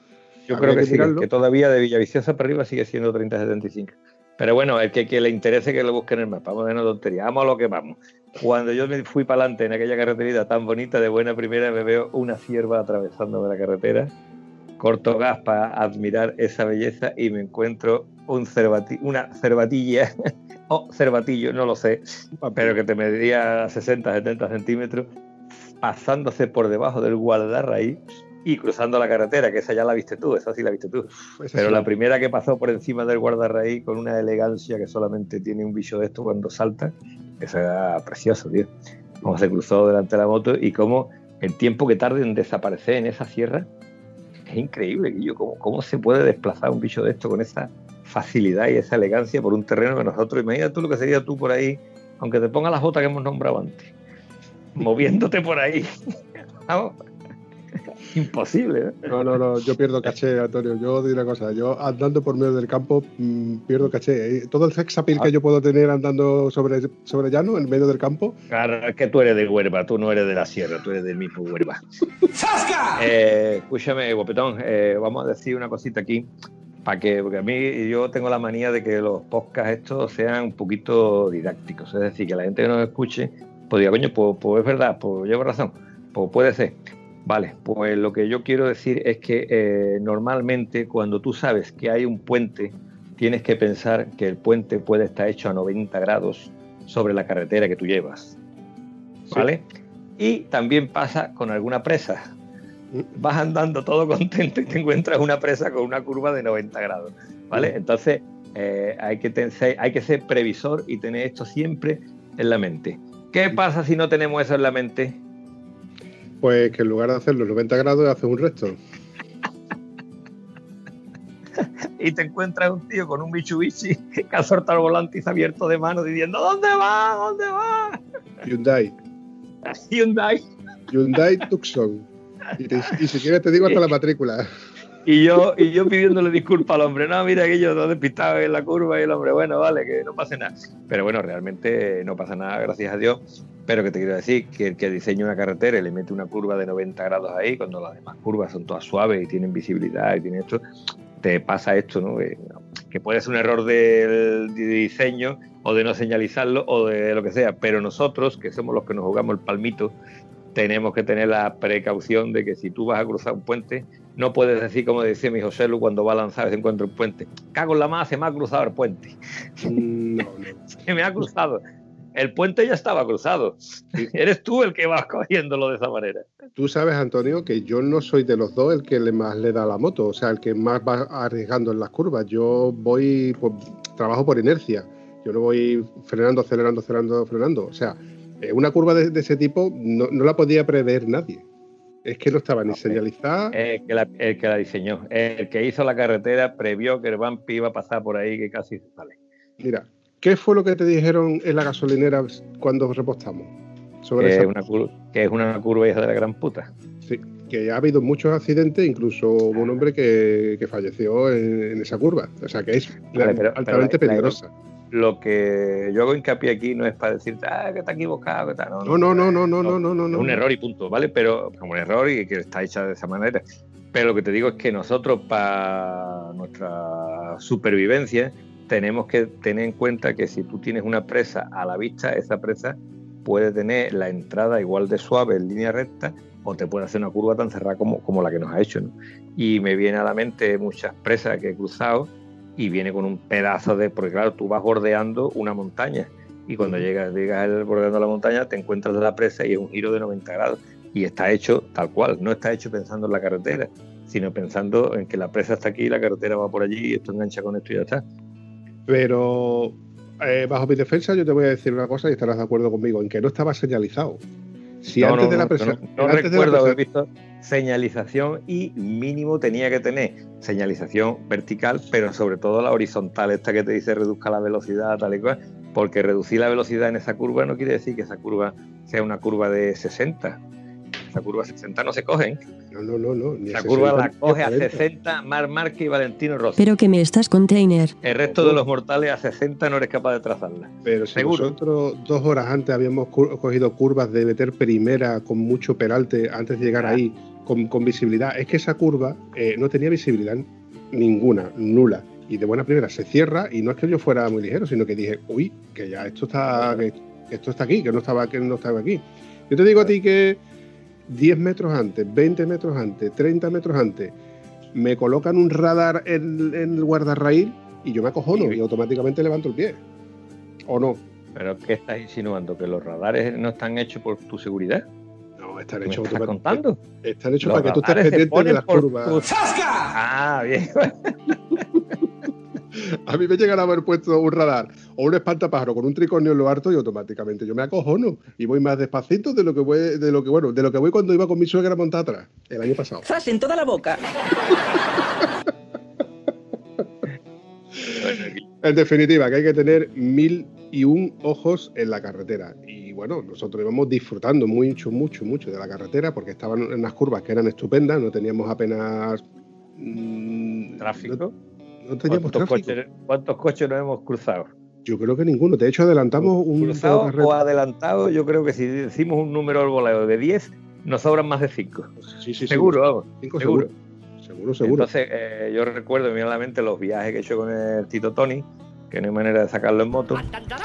Yo Habría creo que, que sí, que todavía de Villaviciosa para arriba sigue siendo 3075. Pero bueno, el que, que le interese que lo busque en el mapa, vamos a no tontería, vamos a lo que vamos. Cuando yo me fui para adelante en aquella carreterita tan bonita, de buena primera, me veo una cierva atravesándome la carretera, corto gas para admirar esa belleza y me encuentro un cervati- una cervatilla, o cervatillo, no lo sé, pero que te medía 60, 70 centímetros, pasándose por debajo del guardarraíl y cruzando la carretera, que esa ya la viste tú, esa sí la viste tú. Pero sí. la primera que pasó por encima del guardarraíl con una elegancia que solamente tiene un bicho de esto cuando salta, eso era precioso, tío. Cómo se cruzó delante de la moto y cómo el tiempo que tarda en desaparecer en esa sierra es increíble, Guillo. ¿Cómo, cómo se puede desplazar un bicho de esto con esa facilidad y esa elegancia por un terreno que nosotros, imagínate tú lo que sería tú por ahí, aunque te pongas las botas que hemos nombrado antes, moviéndote por ahí. Imposible, ¿eh? No, no, no, yo pierdo caché, Antonio. Yo digo una cosa, yo andando por medio del campo mm, pierdo caché. Eh, Todo el sex appeal Ah. que yo puedo tener andando sobre, sobre llano, en medio del campo, Claro, es que tú eres de Huerva, tú no eres de la sierra, tú eres del mismo Huerva. Eh, escúchame, guapetón, eh, vamos a decir una cosita aquí, para que, porque a mí yo tengo la manía de que los podcasts estos sean un poquito didácticos, es decir, que la gente que nos escuche, pues diga, coño, pues, pues es verdad, pues llevo razón, pues puede ser. Vale, pues lo que yo quiero decir es que eh, normalmente cuando tú sabes que hay un puente, tienes que pensar que el puente puede estar hecho a 90 grados sobre la carretera que tú llevas. ¿Vale? Y también pasa con alguna presa. Vas andando todo contento y te encuentras una presa con una curva de 90 grados. ¿Vale? Entonces eh, hay, que ten- hay que ser previsor y tener esto siempre en la mente. ¿Qué pasa si no tenemos eso en la mente? Pues que en lugar de hacer los 90 grados, haces un resto. y te encuentras un tío con un Mitsubishi que ha soltado el volante y abierto de mano diciendo ¿Dónde va? ¿Dónde va? Hyundai. Hyundai. Hyundai Tucson. Y, te- y si quieres te digo hasta la matrícula. Y yo, y yo pidiéndole disculpas al hombre, no, mira que yo despistado en la curva y el hombre, bueno, vale, que no pase nada. Pero bueno, realmente no pasa nada, gracias a Dios. Pero que te quiero decir que el que diseña una carretera y le mete una curva de 90 grados ahí, cuando las demás curvas son todas suaves y tienen visibilidad y tienen esto, te pasa esto, ¿no? Que, que puede ser un error del de diseño o de no señalizarlo o de lo que sea, pero nosotros, que somos los que nos jugamos el palmito, tenemos que tener la precaución de que si tú vas a cruzar un puente, no puedes decir como decía mi José Lu cuando va a lanzar se encuentra un puente. Cago en la más, se me ha cruzado el puente. Mm, No, no. Se me ha cruzado. El puente ya estaba cruzado. Eres tú el que vas cogiéndolo de esa manera. Tú sabes, Antonio, que yo no soy de los dos el que le más le da la moto, o sea, el que más va arriesgando en las curvas. Yo voy, por- trabajo por inercia. Yo no voy frenando, acelerando, acelerando, frenando. O sea, eh, una curva de, de ese tipo no, no la podía prever nadie. Es que no estaba ni Ok. señalizada. El que, la, el que la diseñó, el que hizo la carretera, previó que el Vampi iba a pasar por ahí, que casi sale. Mira, ¿qué fue lo que te dijeron en la gasolinera cuando repostamos? Sobre Que esa es, una curva, que es una curva hija de la gran puta. Sí, que ha habido muchos accidentes, incluso hubo un hombre que, que falleció en, en esa curva. O sea, que es Vale, pero- altamente pero la- peligrosa. Lo que yo hago hincapié aquí no es para decirte, ah, que está equivocado, que tal. No, No, no, no, no, no, no, no, no. Un error y punto, ¿vale? Pero como un error y que está hecha de esa manera. Pero lo que te digo es que nosotros, para nuestra supervivencia, tenemos que tener en cuenta que si tú tienes una presa a la vista, esa presa puede tener la entrada igual de suave en línea recta o te puede hacer una curva tan cerrada como, como la que nos ha hecho. ¿no? Y me viene a la mente muchas presas que he cruzado y viene con un pedazo de, porque claro, tú vas bordeando una montaña y cuando llegas, llegas al bordeando la montaña te encuentras la presa y es un giro de 90 grados y está hecho tal cual, no está hecho pensando en la carretera, sino pensando en que la presa está aquí, la carretera va por allí y esto engancha con esto y ya está. Pero eh, bajo mi defensa yo te voy a decir una cosa y estarás de acuerdo conmigo, en que no estaba señalizado. Si No, antes no, de la no, de la recuerdo haber visto señalización y mínimo tenía que tener señalización vertical, pero sobre todo la horizontal, esta que te dice reduzca la velocidad, tal y cual, porque reducir la velocidad en esa curva no quiere decir que esa curva sea una curva de 60. Esa curva 60 no se cogen. No, no, no, no. ni Esa curva 60, la coge a 40. 60 Mar Márquez y Valentino Rossi. Pero que me estás container. El resto de los mortales a 60 no eres capaz de trazarla. Pero si Seguro. nosotros dos horas antes habíamos cogido curvas de meter primera con mucho peralte antes de llegar Ah. ahí, con, con visibilidad, es que esa curva eh, no tenía visibilidad ninguna, nula. Y de buena primera se cierra y no es que yo fuera muy ligero, sino que dije, uy, que ya esto está, que esto está aquí, que no estaba, que no estaba aquí. Yo te digo a ti que 10 metros antes, 20 metros antes, 30 metros antes, me colocan un radar en, en el guardarraíl y yo me acojono y automáticamente levanto el pie. ¿O no? ¿Pero qué estás insinuando? ¿Que los radares no están hechos por tu seguridad? No, están ¿Me hechos estás automáticamente. contando? Están hechos para que tú estés pendiente de las por curvas. tu- Ah, bien. A mí me llegan a haber puesto un radar o un espantapájaro con un tricornio en lo harto y automáticamente yo me acojono y voy más despacito de lo que voy, de lo que bueno, de lo que voy cuando iba con mi suegra montada atrás el año pasado. ¡Zas en toda la boca! En definitiva, que hay que tener mil y un ojos en la carretera. Y bueno, nosotros íbamos disfrutando mucho, mucho, mucho de la carretera porque estaban en unas curvas que eran estupendas, no teníamos apenas mm, ¿Tráfico? No, no teníamos ¿Cuántos coches, ¿Cuántos coches nos hemos cruzado? Yo creo que ninguno. De hecho, adelantamos un Cruzado o adelantado, yo creo que si decimos un número al voleo de 10, nos sobran más de 5. Sí, sí, sí. Seguro, vamos. Cinco seguro. seguro. Seguro, seguro. Entonces, eh, yo recuerdo, me viene a la mente los viajes que he hecho con el Tito Tony, que no hay manera de sacarlo en moto.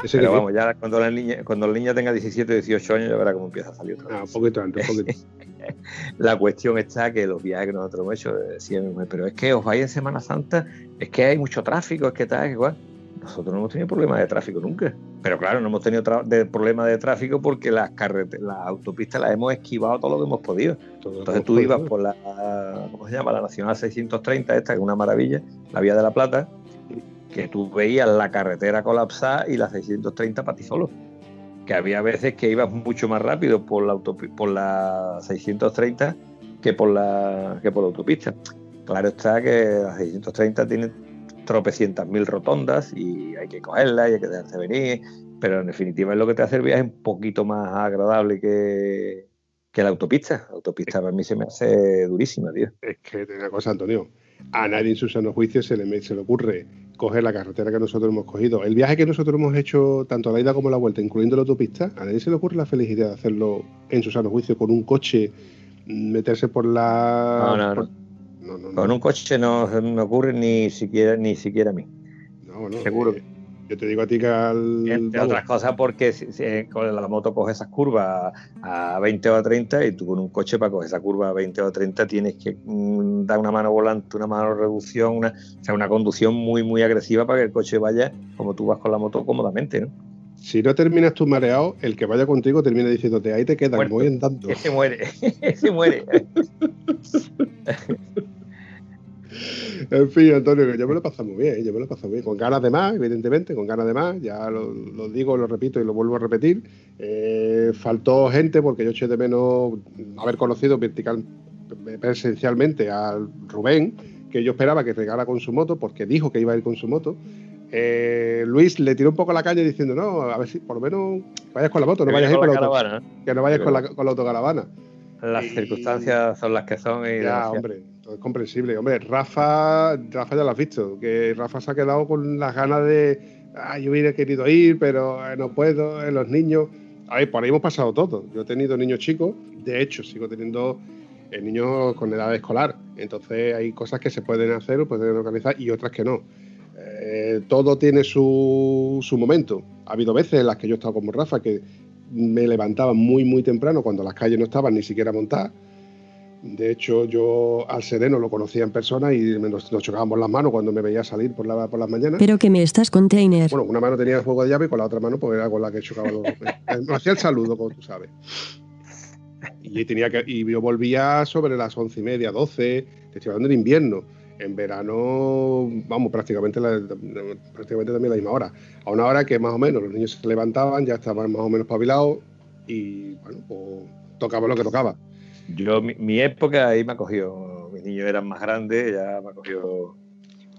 Pero que- vamos, ya cuando la niña, cuando la niña tenga 17 o 18 años, ya verá cómo empieza a salir otra Ah, vez. un poquito antes, un poquito. La cuestión está que los viajes que nosotros hemos hecho, decía mi mujer, pero es que os vais en Semana Santa, es que hay mucho tráfico, es que tal, que igual. Nosotros no hemos tenido problemas de tráfico nunca. Pero claro, no hemos tenido de problemas de tráfico porque las carreteras, las autopistas las hemos esquivado todo lo que hemos podido. Todo Entonces tú ibas por la, ¿cómo se llama? La Nacional 630, esta que es una maravilla, la Vía de la Plata, que tú veías la carretera colapsada y la 630 para ti solo. que había veces que ibas mucho más rápido por la, por la 630 que por la, que por la autopista. Claro está que la 630 tiene tropecientas mil rotondas y hay que cogerla y hay que dejarse venir, pero en definitiva es lo que te hace el viaje un poquito más agradable que, que la autopista. La autopista para mí se me hace durísima, tío. Es que una cosa, Antonio, a nadie en su sano juicio se le, se le ocurre coger la carretera que nosotros hemos cogido. El viaje que nosotros hemos hecho, tanto a la ida como a la vuelta, incluyendo la autopista, a nadie se le ocurre la felicidad de hacerlo en su sano juicio con un coche, meterse por la... No, no, no. con un coche no me ocurre ni siquiera, ni siquiera a mí. Seguro. Eh, yo te digo a ti que al. Entre otras cosas, porque si, con la moto coge esas curvas a 20 o a 30 y tú con un coche para coger esa curva a 20 o a 30 tienes que mm, dar una mano volante, una mano reducción, una, o sea, una conducción muy, muy agresiva para que el coche vaya como tú vas con la moto cómodamente, ¿no? Si no terminas tú mareado, el que vaya contigo termina diciéndote, ahí te quedas, voy andando. Ese muere, ese muere. en fin, Antonio, yo me lo he pasado muy bien, yo me lo he pasado bien, con ganas de más, evidentemente, con ganas de más, ya lo, digo, lo repito y lo vuelvo a repetir. Eh, faltó gente porque yo eché de menos haber conocido vertical, presencialmente al Rubén, que yo esperaba que regara con su moto, porque dijo que iba a ir con su moto. Eh, Luis le tiró un poco la calle diciendo, no, a ver si por lo menos vayas con la moto, no vayas con la, que no vayas con la, con la autocaravana. Las circunstancias son las que son y ya, hombre, es comprensible. Hombre, Rafa, Rafa ya lo has visto, que Rafa se ha quedado con las ganas de, ah, yo hubiera querido ir, pero eh, no puedo, eh, los niños. A ver, por ahí hemos pasado todo. Yo he tenido niños chicos, de hecho, sigo teniendo eh, niños con edad escolar. Entonces hay cosas que se pueden hacer pueden organizar y otras que no. todo tiene su, su momento. Ha habido veces en las que yo he estado como Rafa que me levantaba muy, muy temprano cuando las calles no estaban ni siquiera montadas de hecho, yo al Sereno lo conocía en persona y nos, chocábamos las manos cuando me veía salir por, la, por las mañanas. Pero que me estás container. Bueno, una mano tenía el juego de llave y con la otra mano pues era con la que chocaba los... me hacía el saludo, como tú sabes. Y, tenía que, y yo volvía sobre las once y media, doce, te estoy hablando en invierno. En verano, vamos, prácticamente, prácticamente también la misma hora. A una hora que más o menos los niños se levantaban, ya estaban más o menos pabilados y, bueno, pues tocaba lo que tocaba. Yo, mi, época ahí me ha cogido, mis niños eran más grandes, ya me ha cogido,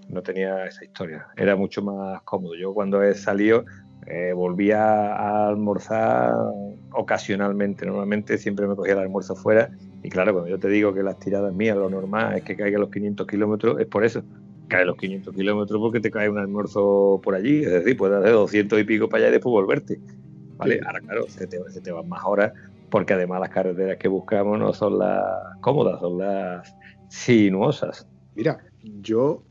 no tenía esa historia, era mucho más cómodo. Yo cuando he salido eh, volvía a almorzar ocasionalmente, normalmente siempre me cogía el almuerzo fuera y claro, cuando yo te digo que las tiradas mías, lo normal es que caiga los 500 kilómetros, es por eso. Cae los 500 kilómetros porque te cae un almuerzo por allí, es decir, puedes hacer 200 y pico para allá y después volverte. ¿Vale? Ahora, claro, se te, se te van más horas porque además las carreteras que buscamos no son las cómodas, son las sinuosas. Mira, yo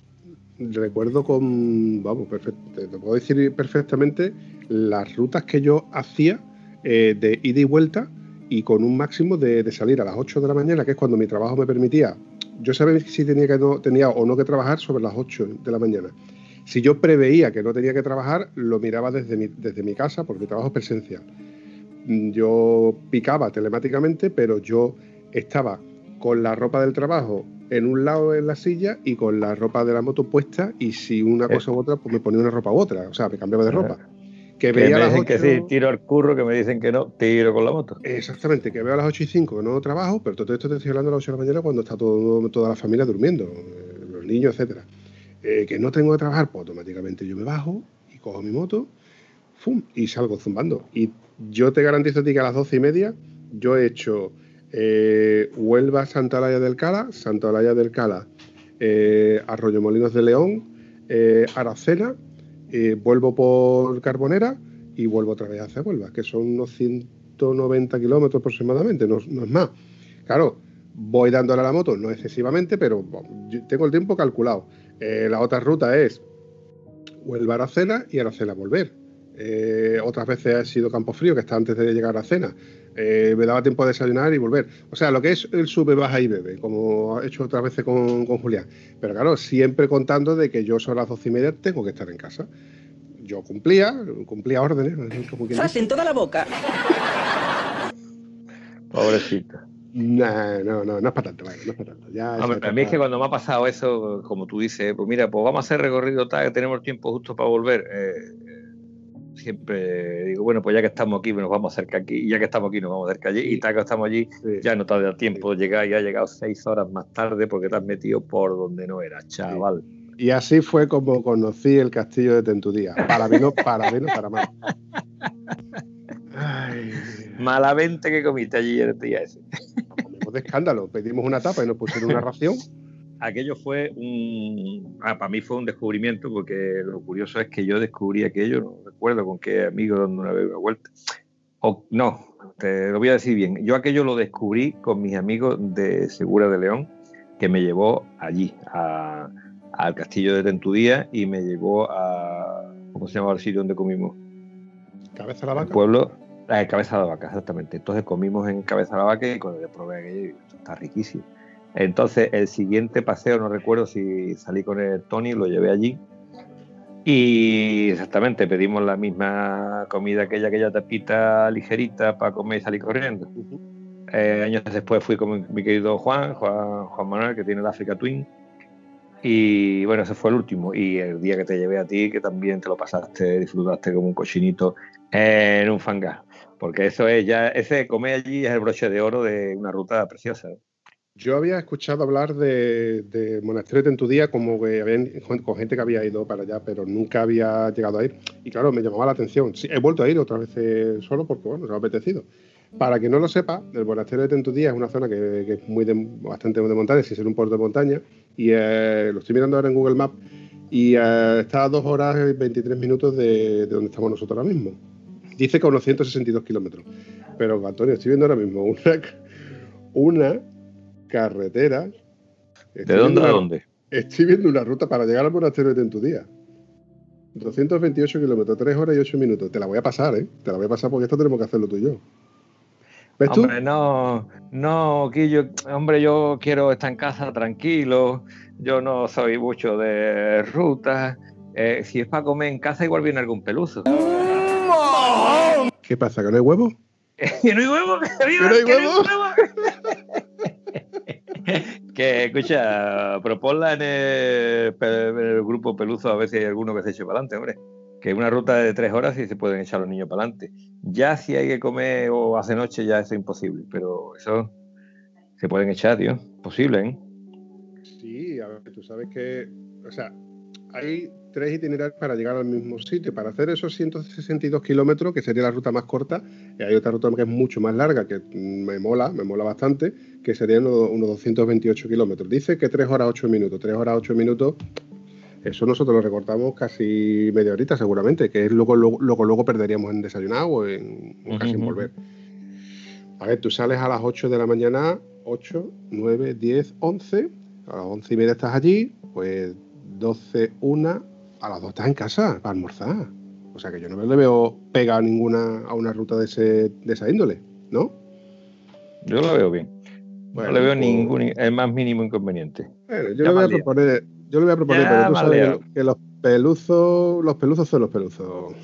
recuerdo con, vamos, te puedo decir perfectamente las rutas que yo hacía eh, de ida y vuelta y con un máximo de, salir a las 8 de la mañana, que es cuando mi trabajo me permitía. Yo sabía si tenía, que no, tenía o no que trabajar sobre las 8 de la mañana. Si yo preveía que no tenía que trabajar, lo miraba desde mi, desde mi casa, porque mi trabajo es presencial yo picaba telemáticamente, pero yo estaba con la ropa del trabajo en un lado en la silla y con la ropa de la moto puesta y si una eh. cosa u otra, pues me ponía una ropa u otra, o sea, me cambiaba de ropa. Que, veía me dicen que sí, tiro al curro, que me dicen que no, tiro con la moto. Exactamente, que veo a las 8 y 5 que no trabajo, pero todo esto te estoy hablando a las 8 de la mañana cuando está todo, toda la familia durmiendo, eh, los niños, etcétera. Eh, que no tengo que trabajar, pues automáticamente yo me bajo y cojo mi moto, ¡fum! y salgo zumbando. Y yo te garantizo a ti que a las doce y media yo he hecho eh, Huelva, Santa Olaya del Cala, Santa Olaya del Cala, eh, Arroyo Molinos de León, eh, Aracena, vuelvo por Carbonera y vuelvo otra vez hacia Huelva, que son unos 190 kilómetros aproximadamente, no, es más. Claro, voy dándole a la moto, no excesivamente, pero tengo el tiempo calculado. la otra ruta es Huelva, Aracena y Aracena volver. Eh, otras veces ha sido Campo Frío, que está antes de llegar a cena. Eh, me daba tiempo de desayunar y volver. O sea, lo que es el sube, baja y bebe, como he hecho otras veces con, Julián. Pero claro, siempre contando de que yo son las doce y media tengo que estar en casa. Yo cumplía, cumplía órdenes. ¡Sas en toda la boca! Pobrecita. No, no, no, no es para tanto, no es para tanto. Ya, a mí es que cuando me ha pasado eso, como tú dices, pues mira, pues vamos a hacer recorrido tal, que tenemos tiempo justo para volver. Eh, siempre digo, bueno, pues ya que estamos aquí, nos vamos cerca aquí, y ya que estamos aquí, nos vamos cerca allí, y tal que estamos allí, ya no te da tiempo de llegar y ha llegado seis horas más tarde porque te has metido por donde no era, chaval. Y así fue como conocí el castillo de Tentudía. Para menos, para menos, para mal. Malamente que comiste allí el día ese. Comimos de escándalo. Pedimos una tapa y nos pusieron una ración. Aquello fue un. Ah, para mí fue un descubrimiento, porque lo curioso es que yo descubrí aquello, no recuerdo con qué amigo dando una vez una vuelta. O, no, te lo voy a decir bien. Yo aquello lo descubrí con mis amigos de Segura de León, que me llevó allí, al castillo de Tentudía, y me llevó a. ¿Cómo se llama el sitio donde comimos? Cabeza de la vaca. El pueblo, la cabeza de la vaca, exactamente. Entonces comimos en cabeza de la vaca y cuando probé aquello, está riquísimo. Entonces el siguiente paseo, no recuerdo si salí con el Tony, lo llevé allí. Y exactamente, pedimos la misma comida, aquella, aquella tapita ligerita para comer y salir corriendo. Eh, años después fui con mi, querido Juan, Juan, Juan Manuel, que tiene el Africa Twin. Y bueno, ese fue el último. Y el día que te llevé a ti, que también te lo pasaste, disfrutaste como un cochinito en un fangar. Porque eso es ya, ese comer allí es el broche de oro de una ruta preciosa. Yo había escuchado hablar de, de Tentudía como que habían, con gente que había ido para allá, pero nunca había llegado a ir. Y claro, me llamaba la atención. he vuelto a ir otra vez solo porque, bueno, se ha apetecido. Para que no lo sepa, el monasterio de Tentudía es una zona que, es muy bastante de montaña, sin ser un puerto de montaña. Y eh, lo estoy mirando ahora en Google Maps. Y eh, está a dos horas y 23 minutos de, donde estamos nosotros ahora mismo. Dice que unos 162 kilómetros. Pero, Antonio, estoy viendo ahora mismo una, una carretera. ¿De dónde a dónde? Estoy viendo una ruta para llegar al monasterio de Tentudía. 228 kilómetros, 3 horas y 8 minutos. Te la voy a pasar, ¿eh? Te la voy a pasar porque esto tenemos que hacerlo tú y yo. ¿Ves hombre, tú? no, no, hombre, yo quiero estar en casa tranquilo. Yo no soy mucho de rutas. Eh, si es para comer en casa, igual viene algún peluso. ¿Qué pasa? ¿Que no hay huevo? ¿Que no hay huevo? ¿Que no hay huevo? Que escucha, proponla en el, grupo Peluzo a ver si hay alguno que se eche para adelante, hombre. Que una ruta de tres horas y se pueden echar los niños para adelante. Ya si hay que comer o hace noche ya es imposible, pero eso se pueden echar, tío. Posible, ¿eh? Sí, a ver, tú sabes que, o sea, hay tres itinerarios para llegar al mismo sitio. Para hacer esos 162 kilómetros, que sería la ruta más corta, y hay otra ruta que es mucho más larga, que me mola, me mola bastante, que serían unos, 228 kilómetros. Dice que 3 horas 8 minutos. 3 horas 8 minutos, eso nosotros lo recortamos casi media horita seguramente, que es luego, luego, luego, perderíamos en desayunado o en, casi en volver. A ver, tú sales a las 8 de la mañana, 8, 9, 10, 11, a las 11 y media estás allí, pues 12, 1, a las 2 estás en casa para almorzar. O sea que yo no le veo pega ninguna a una ruta de, ese, de esa índole, ¿no? Yo lo veo bien. no le veo pues- ningún el más mínimo inconveniente. yo, le voy a proponer, yo le voy a proponer, pero tú sabes que los peluzos, los peluzos son los peluzos.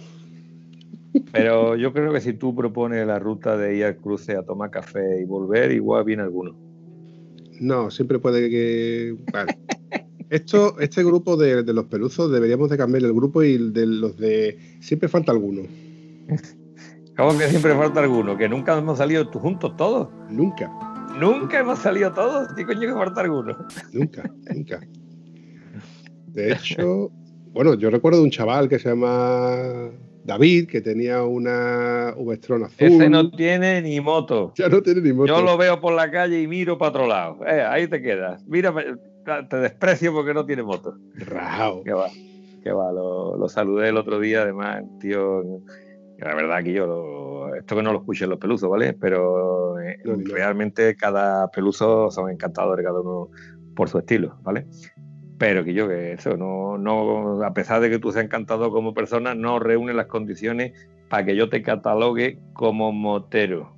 Pero yo creo que si tú propones la ruta de ir al cruce a tomar café y volver, igual viene alguno. No, siempre puede que. Vale. Esto, este grupo de, los peluzos deberíamos de cambiar el grupo y de los de siempre falta alguno. ¿Cómo que siempre falta alguno? Que nunca hemos salido juntos todos. Nunca. Nunca hemos salido todos. ¿Qué coño que falta alguno? Nunca, nunca. De hecho, bueno, yo recuerdo de un chaval que se llama David, que tenía una V-Stron azul. Ese no tiene ni moto. Ya no tiene ni moto. Yo lo veo por la calle y miro para otro lado. Eh, ahí te quedas. Mira, te desprecio porque no tiene moto. Rao. Que va, que va. Lo, saludé el otro día, además, tío. La verdad que yo, esto que no lo escuchen los peluzos, ¿vale? Pero eh, realmente cada peluso son encantadores, cada uno por su estilo, ¿vale? Pero que yo, que eso, no, no, a pesar de que tú seas encantado como persona, no reúne las condiciones para que yo te catalogue como motero.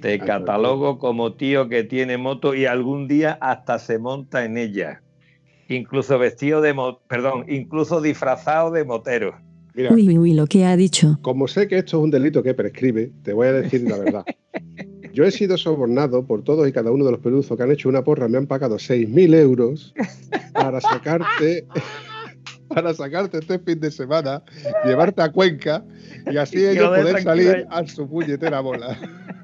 Te catalogo como tío que tiene moto y algún día hasta se monta en ella. Incluso vestido de, perdón, incluso disfrazado de motero. uy, uy, uy, lo que ha dicho. Como sé que esto es un delito que prescribe, te voy a decir la verdad. Yo he sido sobornado por todos y cada uno de los peluzos que han hecho una porra, me han pagado 6.000 euros para sacarte para sacarte este fin de semana, llevarte a Cuenca y así ellos poder salir a su puñetera bola.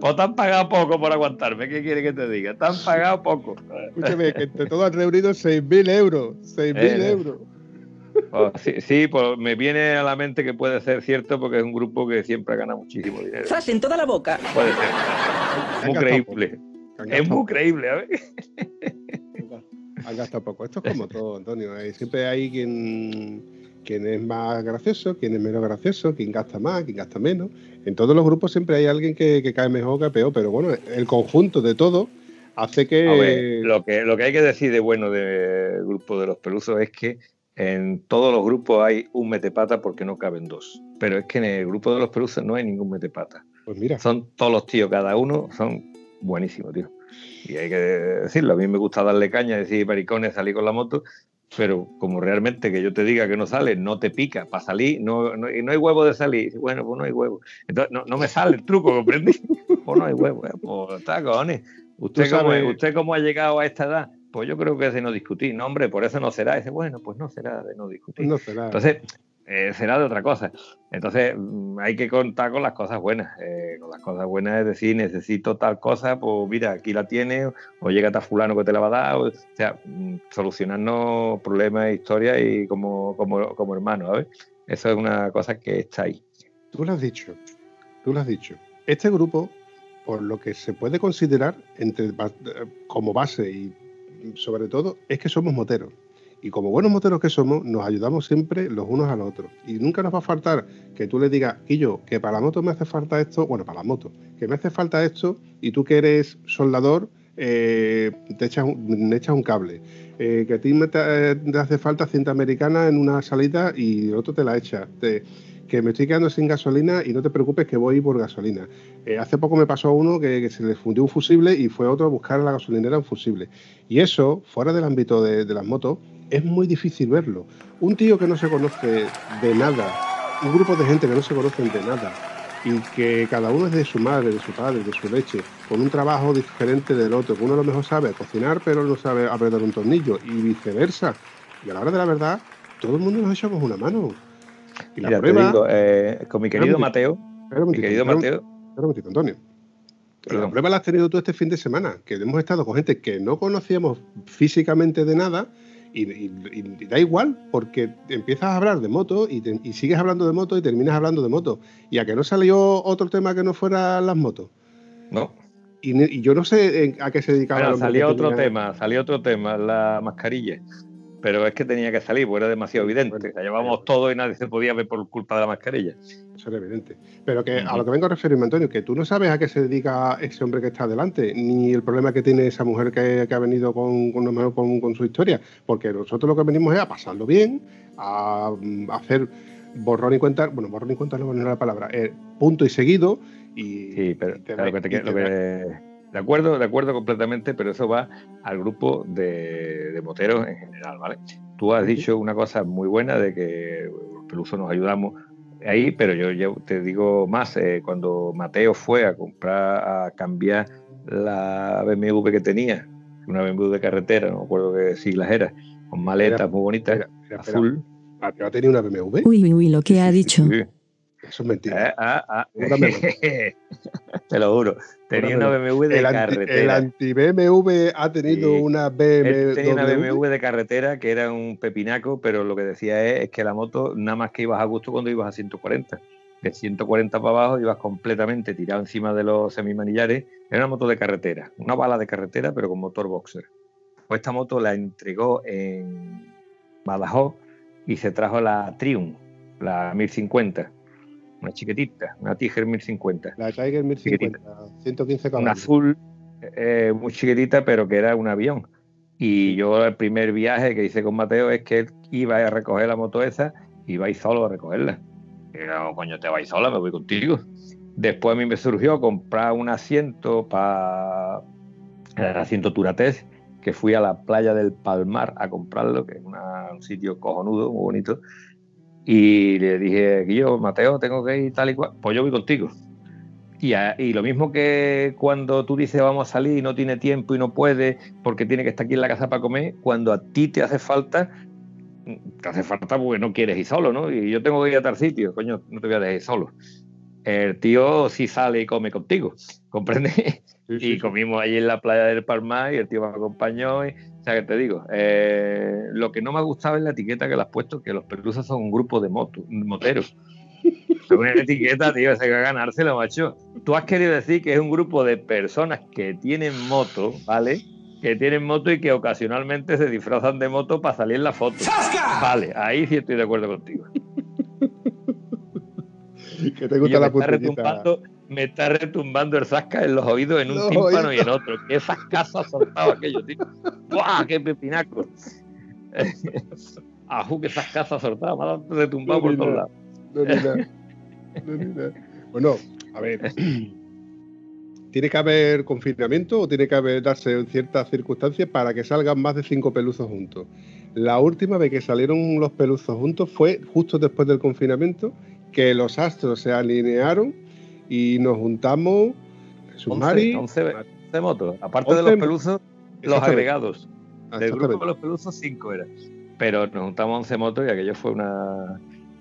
pues te han pagado poco por aguantarme, ¿qué quiere que te diga? Te han pagado poco. Escúchame, que entre todos han reunido 6.000 euros. 6.000 eh, euros. Oh, sí, pues me viene a la mente que puede ser cierto porque es un grupo que siempre gana muchísimo dinero. ¡Zas en toda la boca! Puede ser. Muy creíble. Es muy creíble, a ver. Han gastado poco. Esto es como todo, Antonio. ¿eh? Siempre hay quien, quien es más gracioso, quien es menos gracioso, quien gasta más, quien gasta menos. En todos los grupos siempre hay alguien que, cae mejor, que peor, pero bueno, el conjunto de todo hace que... lo que... Lo que hay que decir de bueno del grupo de los pelusos es que en todos los grupos hay un metepata porque no caben dos. Pero es que en el grupo de los pelusos no hay ningún metepata. Pues mira. Son todos los tíos, cada uno, son buenísimos, tío. Y hay que decirlo, a mí me gusta darle caña, decir maricones, salir con la moto, pero como realmente que yo te diga que no sale, no te pica para salir, no, no, y no hay huevo de salir. Bueno, pues no hay huevo. Entonces no, no me sale el truco, ¿comprendí? pues no hay huevo, eh, pues está, cojones. ¿Usted cómo, ¿Usted cómo ha llegado a esta edad? Pues yo creo que es de no discutir. No, hombre, por eso no será. Dice, bueno, pues no será de no discutir. No será. Entonces, eh, será de otra cosa. Entonces, mm, hay que contar con las cosas buenas. Eh, con las cosas buenas es decir, necesito tal cosa, pues mira, aquí la tienes, o llega tal fulano que te la va a dar. O, sea, mm, solucionarnos problemas, historias y como, como, como hermanos, ¿sabes? Eso es una cosa que está ahí. Tú lo has dicho, tú lo has dicho. Este grupo, por lo que se puede considerar entre, como base y sobre todo es que somos moteros. Y como buenos moteros que somos, nos ayudamos siempre los unos a los otros. Y nunca nos va a faltar que tú le digas, yo que para la moto me hace falta esto, bueno, para la moto, que me hace falta esto, y tú que eres soldador, eh, te echas un, cable. Eh, que a ti te, hace falta cinta americana en una salida y el otro te la echa. Que me estoy quedando sin gasolina y no te preocupes que voy por gasolina. Eh, hace poco me pasó uno que, se le fundió un fusible y fue otro a buscar a la gasolinera un fusible. Y eso, fuera del ámbito de, las motos, es muy difícil verlo. Un tío que no se conoce de nada, un grupo de gente que no se conocen de nada, y que cada uno es de su madre, de su padre, de su leche, con un trabajo diferente del otro, que uno a lo mejor sabe cocinar, pero no sabe apretar un tornillo, y viceversa. Y a la hora de la verdad, todo el mundo nos echamos una mano. Y la prueba, eh, con mi querido Mateo, mi querido Mateo. Antonio. la prueba la has tenido tú este fin de semana, que hemos estado con gente que no conocíamos físicamente de nada y, da igual, porque empiezas a hablar de moto y, sigues hablando de moto y terminas hablando de moto. ¿Y a que no salió otro tema que no fuera las motos? No. Y, yo no sé a qué se dedicaba. salió otro tema, salió otro tema, la mascarilla pero es que tenía que salir, porque era demasiado evidente. la llevábamos todo y nadie se podía ver por culpa de la mascarilla. Eso era evidente. Pero que a lo que vengo a referirme, Antonio, que tú no sabes a qué se dedica ese hombre que está adelante, ni el problema que tiene esa mujer que, ha venido con, con, su historia, porque nosotros lo que venimos es a pasarlo bien, a, hacer borrón y cuenta, bueno, borrón y cuenta no es la palabra, eh, punto y seguido. Y, sí, pero que, lo que de acuerdo, de acuerdo completamente, pero eso va al grupo de, moteros en general, ¿vale? Tú has dicho una cosa muy buena de que los pelusos nos ayudamos ahí, pero yo, te digo más, eh, cuando Mateo fue a comprar, a cambiar la BMW que tenía, una BMW de carretera, no me acuerdo qué siglas era, con maletas muy bonitas, azul. ¿Mateo tenía una BMW? Uy, uy, uy, lo que ha dicho. Eso es mentira. Eh, ah, ah. Te lo juro. Tenía una BMW de carretera. el anti-BMW ha tenido una BMW. Tenía una BMW de carretera que era un pepinaco, pero lo que decía es, que la moto nada más que ibas a gusto cuando ibas a 140. De 140 para abajo ibas completamente tirado encima de los semimanillares. Era una moto de carretera, una bala de carretera, pero con motor boxer. Pues esta moto la entregó en Badajoz y se trajo la Triumph, la 1050 una chiquitita, una Tiger 1050. La Tiger 1050, 115 caballos. Una azul eh, muy chiquitita, pero que era un avión. Y yo el primer viaje que hice con Mateo es que él iba a recoger la moto esa y iba a ir solo a recogerla. Y no, coño, te vais sola, me voy contigo. Después a mí me surgió comprar un asiento para el asiento Turates, que fui a la playa del Palmar a comprarlo, que es un sitio cojonudo, muy bonito y le dije, yo, Mateo, tengo que ir tal y cual. Pues yo voy contigo. Y, y, lo mismo que cuando tú dices vamos a salir y no tiene tiempo y no puede porque tiene que estar aquí en la casa para comer, cuando a ti te hace falta, te hace falta porque no quieres ir solo, ¿no? Y yo tengo que ir a tal sitio, coño, no te voy a dejar ir solo. El tío sí sale y come contigo, ¿comprendes? y comimos allí en la playa del Palmar y el tío me acompañó. Y, sea, que te digo, eh, lo que no me ha gustado es la etiqueta que le has puesto, que los perusas son un grupo de moto, moteros. Es una etiqueta, tío, se va a ganárselo, macho. Tú has querido decir que es un grupo de personas que tienen moto, ¿vale? Que tienen moto y que ocasionalmente se disfrazan de moto para salir en la foto. Vale, ahí sí estoy de acuerdo contigo. que te gusta la está retumbando, me está retumbando el zasca en los oídos en un Los tímpano oídos. y en otro. Qué zascazo ha soltado aquello, tío. ¡Buah, qué pepinaco! Ajú, qué zascazo ha soltado. Me ha retumbado por todos lados. No. No. Bueno, a ver. ¿Tiene que haber confinamiento o tiene que haber darse en ciertas circunstancias para que salgan más de cinco peluzos juntos? La última vez que salieron los peluzos juntos fue justo después del confinamiento, que los astros se alinearon y nos juntamos. Jesús 11, Mari, 11, 11 motos. Aparte de 11 los peluzos, los agregados. Del grupo de los peluzos, 5 eran. Pero nos juntamos 11 motos y aquello fue una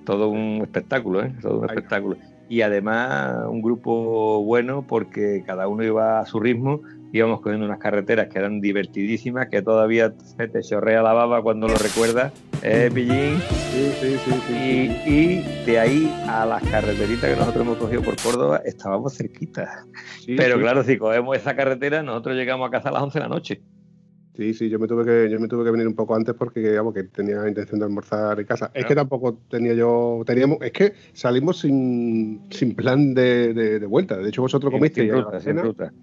todo un espectáculo, ¿eh? Todo un espectáculo. Y además un grupo bueno porque cada uno iba a su ritmo, íbamos cogiendo unas carreteras que eran divertidísimas, que todavía se te chorrea la baba cuando lo recuerdas, ¿eh, Pillín? Sí, sí, sí, sí, Y, sí. y de ahí a las carreteritas que nosotros hemos cogido por Córdoba estábamos cerquitas. Sí, Pero claro, si cogemos esa carretera, nosotros llegamos a casa a las 11 de la noche. Sí, sí, yo me tuve que, yo me tuve que venir un poco antes porque digamos que tenía intención de almorzar en casa. Es que tampoco tenía yo, teníamos, es que salimos sin, sin plan de, de- de vuelta. De hecho, vosotros comisteis en Aracena. ruta.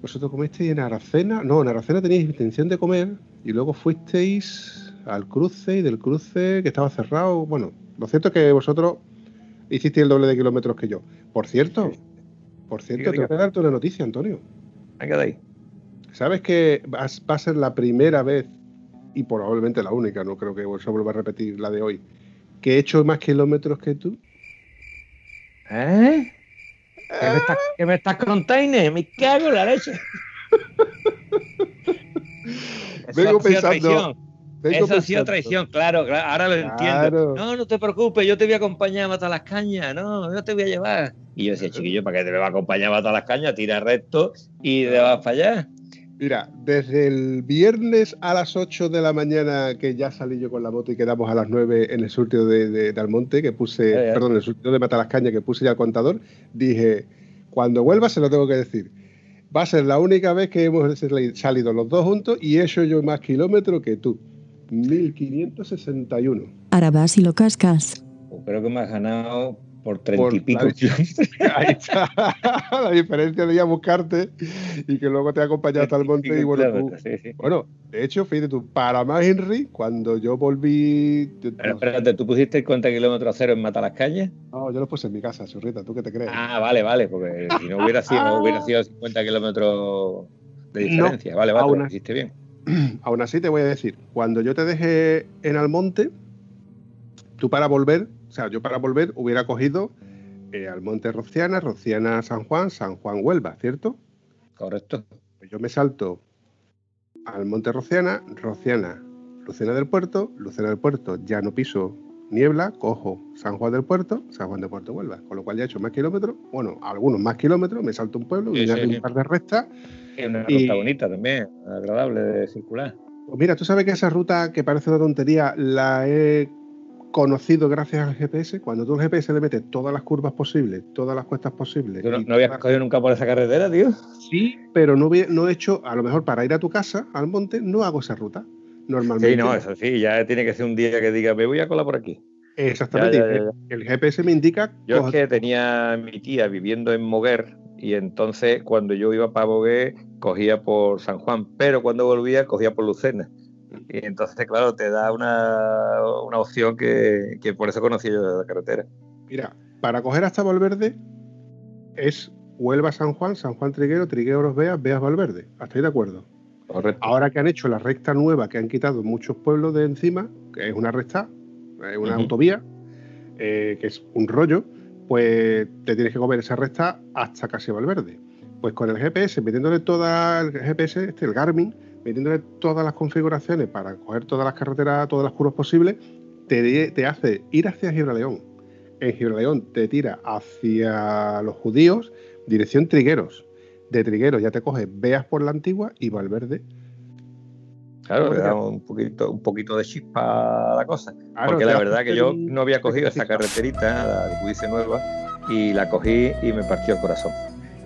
Vosotros comisteis en Aracena. No, en Aracena teníais intención de comer y luego fuisteis al cruce y del cruce que estaba cerrado. Bueno, lo cierto es que vosotros hicisteis el doble de kilómetros que yo. Por cierto, por cierto, tengo que darte una noticia, Antonio. Venga de ahí. ¿Sabes que va a- ser la primera vez, y probablemente la única, no creo que se vuelva a repetir la de hoy, que he hecho más kilómetros que tú? ¿Eh? ¿Qué me estás, qué me estás contando? Me cago en la leche. Vengo ha pensando- Eso ha sido traición, claro, claro, ahora lo Claro. entiendo. No, no te preocupes, yo te voy a acompañar a matar las cañas, no, yo te voy a llevar. Y yo decía, chiquillo, ¿para qué te me va a acompañar a matar las cañas? Tira recto y te vas para allá. Mira, desde el viernes a las 8 de la mañana que ya salí yo con la moto y quedamos a las 9 en el surtido de, de, de Almonte, que puse, Ya, ya. perdón, en el surtido de Matalascaña que puse ya el contador, dije, cuando vuelva se lo tengo que decir. Va a ser la única vez que hemos sali- salido los dos juntos y he hecho yo más kilómetros que tú. 1561. Ahora vas y lo cascas. Creo que me has ganado por treinta Por y pico la-. Ahí está la diferencia de ir a buscarte y que luego te ha acompañado hasta el monte y bueno, tú, Kilómetros, sí, sí. bueno, de hecho, fíjate tú, para más Henry, cuando yo volví, Pero espérate, ¿tú pusiste el cuenta kilómetros cero en Matar las Calles? no, yo lo puse en mi casa, churrita, ¿tú qué te crees? Ah, vale, vale, porque si no hubiera sido, no hubiera sido 50 kilómetros de diferencia. vale, vale, aún lo hiciste bien. Aún así te voy a decir, cuando yo te dejé en Almonte, tú para volver, o sea, yo para volver hubiera cogido eh, Almonte Rociana, Rociana San Juan, San Juan Huelva, ¿cierto? Correcto. Pues yo me salto al Monte Rociana, Rociana, Lucena del Puerto, Lucena del Puerto, ya no piso niebla, cojo San Juan del Puerto, San Juan del Puerto Huelva, con lo cual ya he hecho más kilómetros, bueno, algunos más kilómetros, me salto un pueblo, Sí, un par de rectas. Una Y- ruta bonita también, agradable de circular. Pues mira, tú sabes que esa ruta que parece una tontería la he conocido gracias al GPS. Cuando tú al GPS le metes todas las curvas posibles, todas las cuestas posibles. ¿Tú no, habías cogido nunca por esa carretera, tío? Sí, pero no, no he hecho, a lo mejor para ir a tu casa, al monte, no hago esa ruta. Normalmente. Sí, no, eso sí, ya tiene que ser un día que diga, me voy a colar por aquí. Exactamente. Ya, ya, ya, El GPS me indica. Yo es que tenía mi tía viviendo en Moguer y entonces cuando yo iba para Moguer cogía por San Juan, pero cuando volvía cogía por Lucena. Y entonces, claro, te da una, una opción que, que por eso conocí yo la carretera. Mira, para coger hasta Valverde es Huelva San Juan, San Juan Triguero, Trigueros Beas, Beas Valverde. ¿Estáis de acuerdo? Correcto. Ahora que han hecho la recta nueva, que han quitado muchos pueblos de encima, que es una recta, es una autovía, eh, que es un rollo, pues te tienes que comer esa recta hasta casi Valverde. Pues con el GPS, metiéndole toda el GPS, este, el Garmin, metiéndole todas las configuraciones para coger todas las carreteras, todas las curvas posibles, te, hace ir hacia Gibraleón. En Gibraleón te tira hacia los judíos, dirección Trigueros. De Trigueros ya te coges Veas por la antigua y Valverde. Claro, le damos un poquito, un poquito de chispa a la cosa. Porque la verdad que yo no había cogido esa carreterita, la de Judice Nueva, y la cogí y me partió el corazón.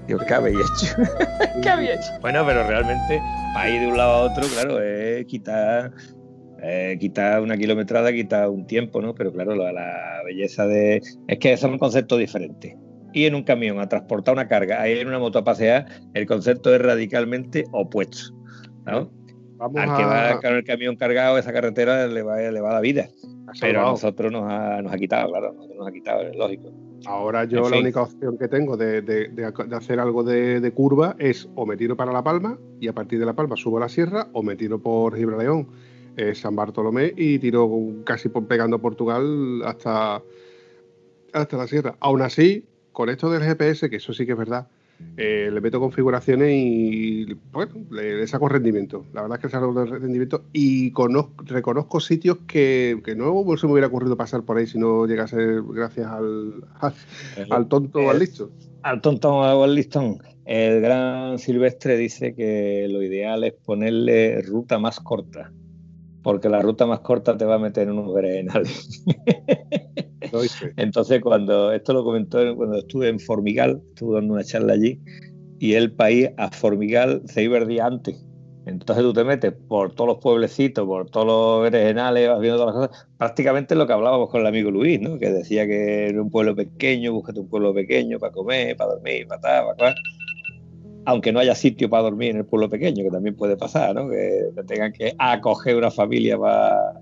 Digo, ¿qué habéis hecho? ¿Qué habéis hecho? Bueno, pero realmente, para ir de un lado a otro, claro, es quitar, quitar una kilometrada, quitar un tiempo, ¿no? Pero claro, la, la belleza de. Es que son conceptos diferentes. Y en un camión a transportar una carga, ahí en una moto a pasear, el concepto es radicalmente opuesto. ¿no? Al que va con el camión cargado, esa carretera le va, le va la vida. Pero a nosotros nos ha, nos ha quitado, claro, nos ha quitado, es lógico. Ahora yo la única opción que tengo de, de, de, hacer algo de, curva es o me tiro para La Palma y a partir de La Palma subo a la sierra o me tiro por Gibraleón, eh, San Bartolomé y tiro casi por, pegando Portugal hasta, hasta la sierra. Aún así, con esto del GPS, que eso sí que es verdad, eh, le meto configuraciones y bueno, le, saco rendimiento. La verdad es que le saco rendimiento y conozco, reconozco sitios que, no se me hubiera ocurrido pasar por ahí si no llegase gracias al, al, tonto o al listo. Al tonto o al listón. El gran Silvestre dice que lo ideal es ponerle ruta más corta, porque la ruta más corta te va a meter en unos berenjenales. Entonces, cuando esto lo comentó cuando estuve en Formigal, estuve dando una charla allí, y el país a Formigal se iba el día antes. Entonces tú te metes por todos los pueblecitos, por todos los regionales, vas viendo todas las cosas. Prácticamente lo que hablábamos con el amigo Luis, ¿no? Que decía que en un pueblo pequeño, búscate un pueblo pequeño para comer, para dormir, para tal, para cual. Aunque no haya sitio para dormir en el pueblo pequeño, que también puede pasar, ¿no? Que tengan que acoger una familia para,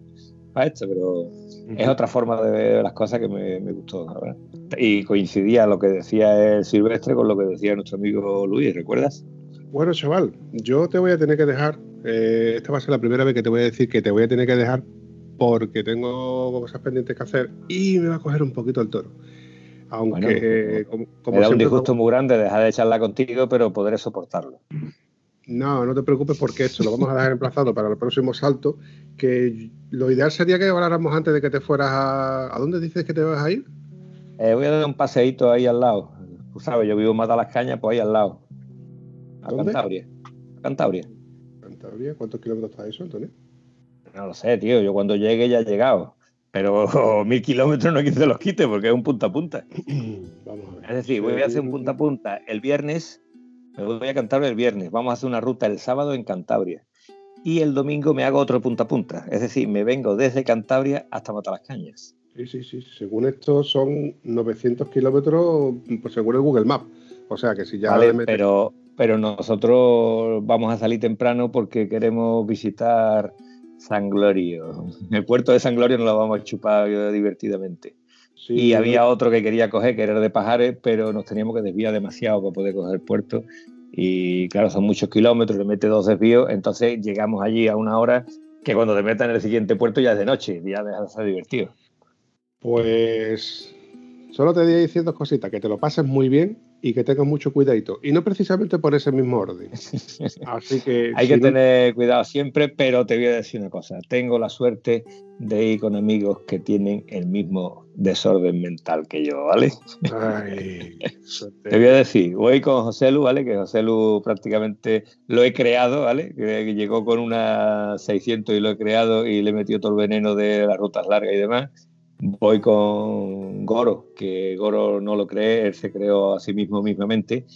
para esto, pero es otra forma de ver las cosas que me, gustó, ¿verdad? Y coincidía lo que decía el Silvestre con lo que decía nuestro amigo Luis, ¿recuerdas? Bueno, chaval, yo te voy a tener que dejar. Eh, esta va a ser la primera vez que te voy a decir que te voy a tener que dejar porque tengo cosas pendientes que hacer y me va a coger un poquito el toro. Aunque, como, como un disgusto muy grande dejar de echarla contigo, pero podré soportarlo. No, no te preocupes porque esto lo vamos a dejar emplazado para el próximo salto, que lo ideal sería que habláramos antes de que te fueras a... ¿A dónde dices que te vas a ir? Eh, voy a dar un paseíto ahí al lado. Tú sabes, yo vivo en Mata las Cañas, pues ahí al lado. A Cantabria. A Cantabria. Cantabria. ¿Cuántos kilómetros está eso, Antonio? No lo sé, tío. Yo cuando llegue ya he llegado. Pero mil kilómetros no quise los quite porque es un punta a punta. Vamos a ver. Es decir, voy a hacer un punta a punta el viernes me voy a Cantabria el viernes, vamos a hacer una ruta el sábado en Cantabria. Y el domingo me hago otro punta a punta. Es decir, me vengo desde Cantabria hasta Matalascañas. Sí, sí, sí. Según esto son 900 kilómetros, pues según el Google Maps. O sea que si ya... Vale, pero, pero nosotros vamos a salir temprano porque queremos visitar San Glorio. El puerto de San Glorio nos lo vamos a chupar divertidamente y había otro que quería coger, que era de Pajares, pero nos teníamos que desviar demasiado para poder coger el puerto. Y claro, son muchos kilómetros, le mete dos desvíos, entonces llegamos allí a una hora que cuando te metan en el siguiente puerto ya es de noche, ya deja de ser divertido. Pues solo te decir dos cositas, que te lo pases muy bien y que tengas mucho cuidadito. Y no precisamente por ese mismo orden. Así que. Hay que tener cuidado siempre, pero te voy a decir una cosa. Tengo la suerte de ir con amigos que tienen el mismo desorden mental que yo, ¿vale? te voy a decir, voy con José Lu, ¿vale? Que José Lu prácticamente lo he creado, ¿vale? Que llegó con una 600 y lo he creado y le he metido todo el veneno de las rutas largas y demás voy con Goro, que Goro no lo cree, él se creó a sí mismo mismamente,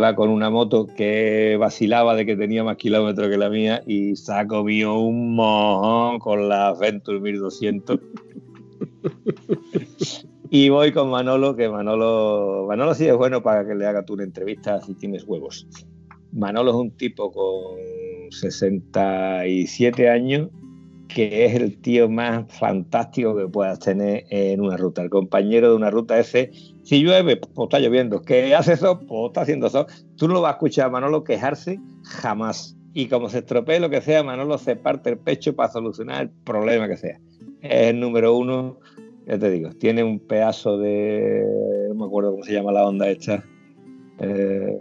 va con una moto que vacilaba de que tenía más kilómetros que la mía y saco mío un mojón con la Venture 1200. y voy con Manolo, que Manolo, Manolo sí es bueno para que le haga tú una entrevista si tienes huevos. Manolo es un tipo con 67 años que es el tío más fantástico que puedas tener en una ruta. El compañero de una ruta ese, si llueve, pues está lloviendo. ¿Qué hace eso? Pues está haciendo eso. Tú no vas a escuchar a Manolo quejarse jamás. Y como se estropee lo que sea, Manolo se parte el pecho para solucionar el problema que sea. Es el número uno, ya te digo, tiene un pedazo de no me acuerdo cómo se llama la onda esta. Eh,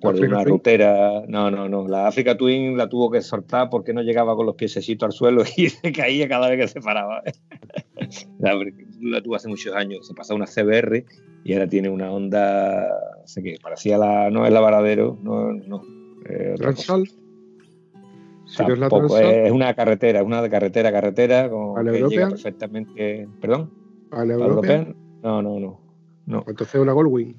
acuerdo una rutera. No, no, no. La Africa Twin la tuvo que soltar porque no llegaba con los piececitos al suelo y se caía cada vez que se paraba. la, la tuvo hace muchos años. Se pasó una CBR y ahora tiene una onda. No sé qué, parecía la. No es la Varadero, no. no eh, Transal. Es, es, una carretera, es una de carretera a carretera con que llega perfectamente. ¿Perdón? ¿A la European? No, no, no, no. Entonces una Goldwing.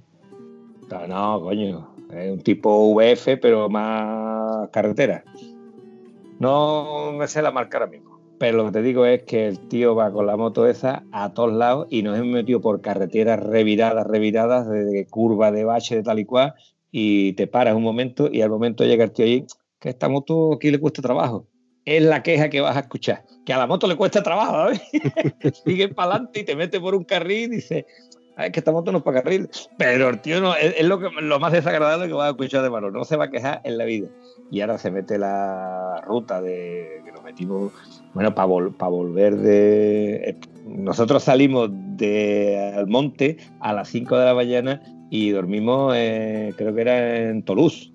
No, no, coño. Es un tipo VF, pero más carretera. No me sé la marca ahora mismo. Pero lo que te digo es que el tío va con la moto esa a todos lados y nos hemos metido por carreteras reviradas, reviradas, de curva, de bache, de tal y cual, y te paras un momento y al momento llega el tío ahí, que esta moto aquí le cuesta trabajo. Es la queja que vas a escuchar, que a la moto le cuesta trabajo, ¿sabes? Sigue para adelante y te mete por un carril y dice, es que esta moto no es para carril. Pero el tío no, es, lo, que, lo más desagradable que vas a escuchar de mano. No se va a quejar en la vida. Y ahora se mete la ruta de que nos metimos, bueno, para volver de. Eh, nosotros salimos de al monte a las 5 de la mañana y dormimos, creo que era en Toulouse.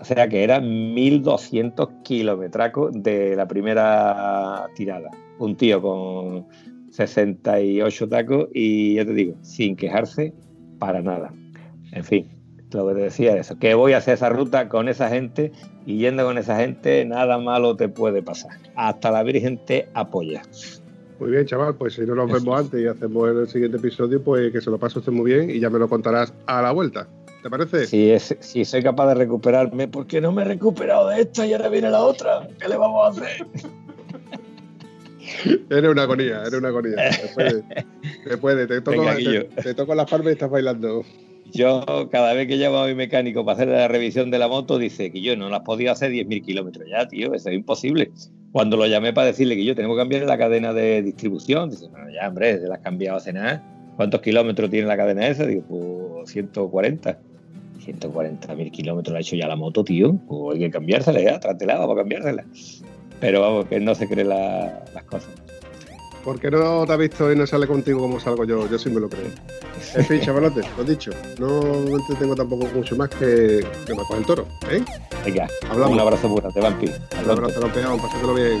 O sea que eran 1200 kilometracos de la primera tirada. Un tío con 68 tacos y ya te digo, sin quejarse para nada. En fin, lo que te decía es eso, que voy a hacer esa ruta con esa gente y yendo con esa gente nada malo te puede pasar. Hasta la Virgen te apoya. Muy bien, chaval, pues si no nos vemos antes y hacemos el siguiente episodio, pues que se lo pase usted muy bien y ya me lo contarás a la vuelta. ¿Te parece? Si, es, si soy capaz de recuperarme, porque no me he recuperado de esta y ahora viene la otra. ¿Qué le vamos a hacer? Eres una agonía, eres una agonía. Te puede, te, toco, te, toco las palmas y estás bailando. Yo, cada vez que llamo a mi mecánico para hacer la revisión de la moto, dice que yo no las podía hacer 10.000 kilómetros ya, tío, eso es imposible. Cuando lo llamé para decirle que yo tengo que cambiar la cadena de distribución, dice, bueno, ya, hombre, se la has cambiado hace nada. ¿Cuántos kilómetros tiene la cadena esa? Digo, pues 140. 140.000 kilómetros la ha hecho ya la moto, tío. Pues hay que cambiársela ya, trátela, vamos a cambiársela. Pero vamos, que no se cree las cosas. ¿Por qué no te has visto y no sale contigo como salgo yo? Yo sí me lo creo. En fin, chavalote, lo dicho. No tengo tampoco mucho más que, que me el toro. ¿eh? Venga, Hablamos. un abrazo grande, Vampi. Un abrazo, campeón. Pásatelo bien.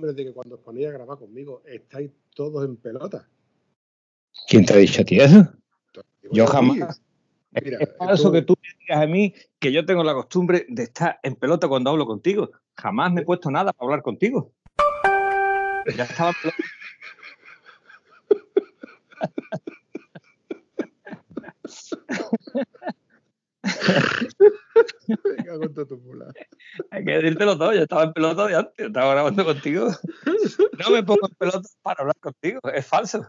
De que cuando os ponéis a grabar conmigo estáis todos en pelota. ¿Quién te ha dicho a ti eso? Yo jamás. Mira, es falso que tú me digas a mí que yo tengo la costumbre de estar en pelota cuando hablo contigo. Jamás me he puesto nada para hablar contigo. Ya estaba en pelota. Hay que decírtelo todo, yo estaba en pelota de antes, estaba grabando contigo. No me pongo en pelota para hablar contigo, es falso.